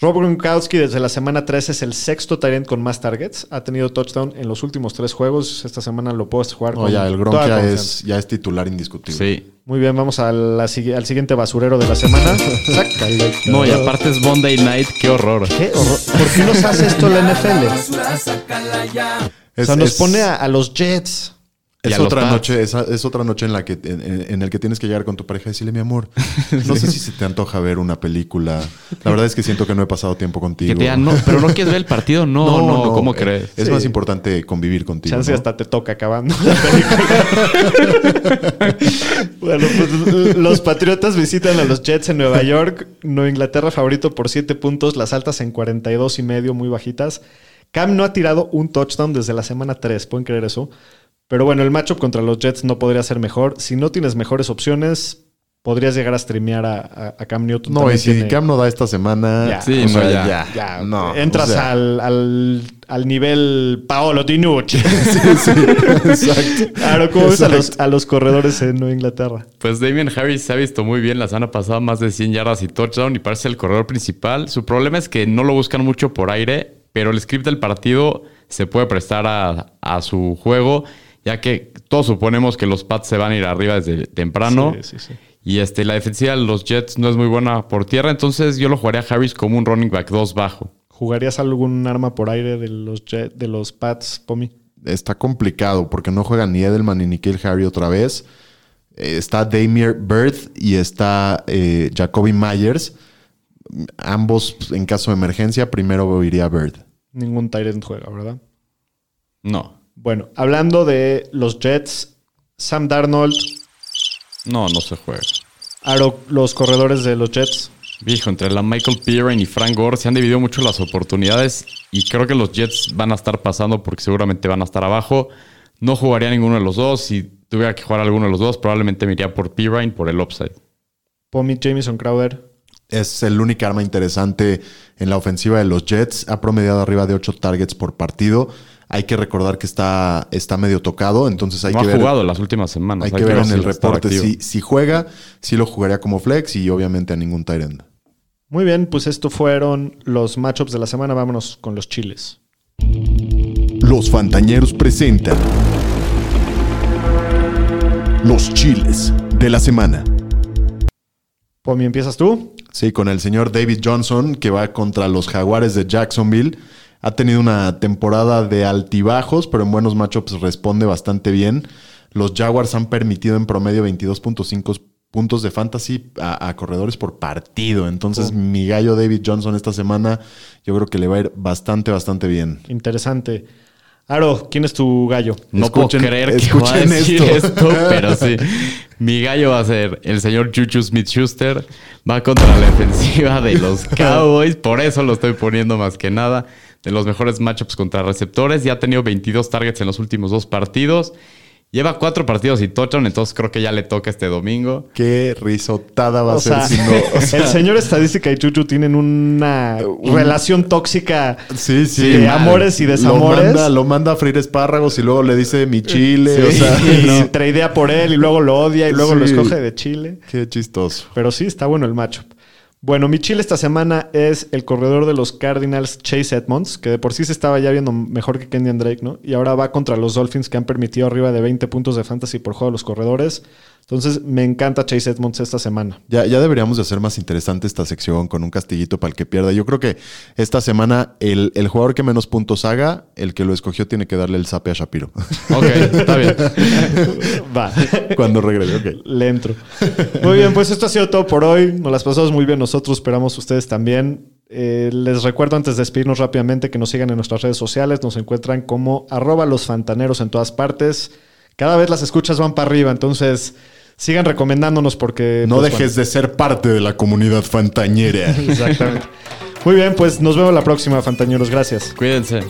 Speaker 1: Rob Gronkowski desde la semana 3 es el sexto talent con más targets. Ha tenido touchdown en los últimos tres juegos. Esta semana lo puedes jugar
Speaker 2: No,
Speaker 1: con
Speaker 2: ya, el Gronk ya es, ya es titular indiscutible.
Speaker 3: Sí.
Speaker 1: Muy bien, vamos a la sigui- al siguiente basurero de la semana. (laughs) Sácale.
Speaker 3: No, y aparte es Monday Night, qué horror.
Speaker 1: ¿Qué horror? ¿Por qué nos hace esto la NFL? o sea, nos
Speaker 2: es-
Speaker 1: pone a, a los Jets.
Speaker 2: Es otra noche, es, es otra noche en la que en, en- en el que tienes que llegar con tu pareja y decirle, mi amor, no sé (laughs) si se te antoja ver una película. La verdad es que siento que no he pasado tiempo contigo.
Speaker 3: Que te digan, no, pero no quieres ver el partido. No, (laughs) no, ¿cómo
Speaker 2: eh,
Speaker 3: crees?
Speaker 2: Es
Speaker 1: Sí.
Speaker 2: más importante convivir contigo.
Speaker 1: Chance
Speaker 2: ¿no?
Speaker 1: hasta te toca acabando la película. (laughs) bueno, pues los Patriotas visitan a los Jets en Nueva York. Nueva Inglaterra favorito por 7 puntos, las altas en 42 y medio, muy bajitas. Cam no ha tirado un touchdown desde la semana 3, ¿pueden creer eso? Pero bueno, el matchup contra los Jets no podría ser mejor. Si no tienes mejores opciones, podrías llegar a streamear a, a- a Cam Newton.
Speaker 2: No,
Speaker 1: También
Speaker 2: y si
Speaker 1: tiene-
Speaker 2: Cam no da esta semana.
Speaker 1: Ya.
Speaker 3: Sí,
Speaker 2: o sea,
Speaker 3: no, ya.
Speaker 1: ya,
Speaker 2: No,
Speaker 1: entras
Speaker 2: o sea,
Speaker 1: al, al, al nivel Paolo Dinucci. (laughs) (laughs)
Speaker 2: Exacto.
Speaker 1: Claro, ¿cómo ves a los, a los corredores en Nueva Inglaterra?
Speaker 3: Pues Damien Harris se ha visto muy bien la semana pasada, más de 100 yardas y touchdown y parece el corredor principal. Su problema es que no lo buscan mucho por aire, pero el script del partido se puede prestar a, a su juego, ya que todos suponemos que los Pats se van a ir arriba desde temprano.
Speaker 1: Sí, sí, sí.
Speaker 3: Y este, la defensiva de los Jets no es muy buena por tierra, entonces yo lo jugaría a Harris como un running back 2 bajo.
Speaker 1: ¿Jugarías algún arma por aire de los, Jet- de los Pats, Pomi?
Speaker 2: Está complicado porque no juega ni Edelman ni Nikhil Harry otra vez. Eh, está Damier Bird y está eh, Jacoby Myers. Ambos, en caso de emergencia, primero iría Bird.
Speaker 1: Ningún Tyrant juega, ¿verdad?
Speaker 3: No,
Speaker 1: Bueno, hablando de los Jets, Sam Darnold,
Speaker 3: no, no se juega.
Speaker 1: Aro, los corredores de los Jets.
Speaker 3: Viejo, entre la Michael Piran y Frank Gore se han dividido mucho las oportunidades y creo que los Jets van a estar pasando porque seguramente van a estar abajo. No jugaría ninguno de los dos. Si tuviera que jugar alguno de los dos, probablemente me iría por Pirine por el upside.
Speaker 1: Pomi, Jamison Crowder.
Speaker 2: Es el único arma interesante en la ofensiva de los Jets. Ha promediado arriba de 8 targets por partido. Hay que recordar que está, está medio tocado, entonces hay
Speaker 3: no
Speaker 2: que
Speaker 3: ha
Speaker 2: ver.
Speaker 3: jugado las últimas semanas.
Speaker 2: Hay que ver en
Speaker 3: si
Speaker 2: el reporte. Si, si juega, sí lo jugaría como flex y obviamente a ningún tight end.
Speaker 1: Muy bien, pues estos fueron los matchups de la semana. Vámonos con los chiles.
Speaker 4: Los Fantañeros presentan los chiles de la semana.
Speaker 1: Pomi, ¿empiezas tú?
Speaker 2: Sí, con el señor David Johnson, que va contra los Jaguares de Jacksonville. Ha tenido una temporada de altibajos, pero en buenos matchups responde bastante bien. Los Jaguars han permitido en promedio 22.5 puntos de fantasy a, a corredores por partido. Entonces, mi gallo David Johnson esta semana, yo creo que le va a ir bastante, bastante bien.
Speaker 1: Interesante. Aro, ¿quién es tu gallo?
Speaker 3: No
Speaker 2: Escuchen-
Speaker 3: puedo creer que voy a
Speaker 2: escuchen
Speaker 3: decir
Speaker 2: esto.
Speaker 3: esto. (laughs) pero sí. Mi gallo va a ser el señor Juju Smith-Schuster. Va contra la defensiva de los (laughs) Cowboys. Por eso lo estoy poniendo más que nada. De los mejores matchups contra receptores. Ya ha tenido 22 targets en los últimos dos partidos. Lleva cuatro partidos y touchdown, entonces creo que ya le toca este domingo.
Speaker 2: Qué risotada va a ser
Speaker 1: sea,
Speaker 2: si no. o (laughs) sea,
Speaker 1: el señor estadística y Chuchu tienen una relación tóxica
Speaker 2: Sí, sí.
Speaker 1: de
Speaker 2: mal.
Speaker 1: amores y
Speaker 2: Lo
Speaker 1: desamores.
Speaker 2: manda, lo manda a freír espárragos y luego le dice mi chile. o sea, (laughs)
Speaker 1: y
Speaker 2: no.
Speaker 1: tradea por él y luego lo odia y luego lo escoge de Chile.
Speaker 2: Qué chistoso.
Speaker 1: Pero sí, está bueno el matchup. Bueno, mi chile esta semana es el corredor de los Cardinals, Chase Edmonds, que de por sí se estaba ya viendo mejor que Kenyan Drake, ¿no? Y ahora va contra los Dolphins que han permitido arriba de 20 puntos de fantasy por juego a los corredores. Entonces, me encanta Chase Edmonds esta semana.
Speaker 2: Ya, ya deberíamos de hacer más interesante esta sección con un castillito para el que pierda. Yo creo que esta semana el, el jugador que menos puntos haga, el que lo escogió tiene que darle el zape a Shapiro.
Speaker 3: Ok, está bien. (laughs)
Speaker 1: Va.
Speaker 2: Cuando regrese, ok.
Speaker 1: Le entro. Muy bien, pues esto ha sido todo por hoy. Nos las pasamos muy bien nosotros, esperamos ustedes también. Eh, les recuerdo antes de despedirnos rápidamente que nos sigan en nuestras redes sociales. Nos encuentran como arroba los fantaneros en todas partes. Cada vez las escuchas van para arriba, entonces sigan recomendándonos porque...
Speaker 2: No
Speaker 1: pues,
Speaker 2: dejes de ser parte de la comunidad fantañera. (laughs)
Speaker 1: exactamente. Muy bien, pues nos vemos la próxima, fantañeros. Gracias.
Speaker 3: Cuídense.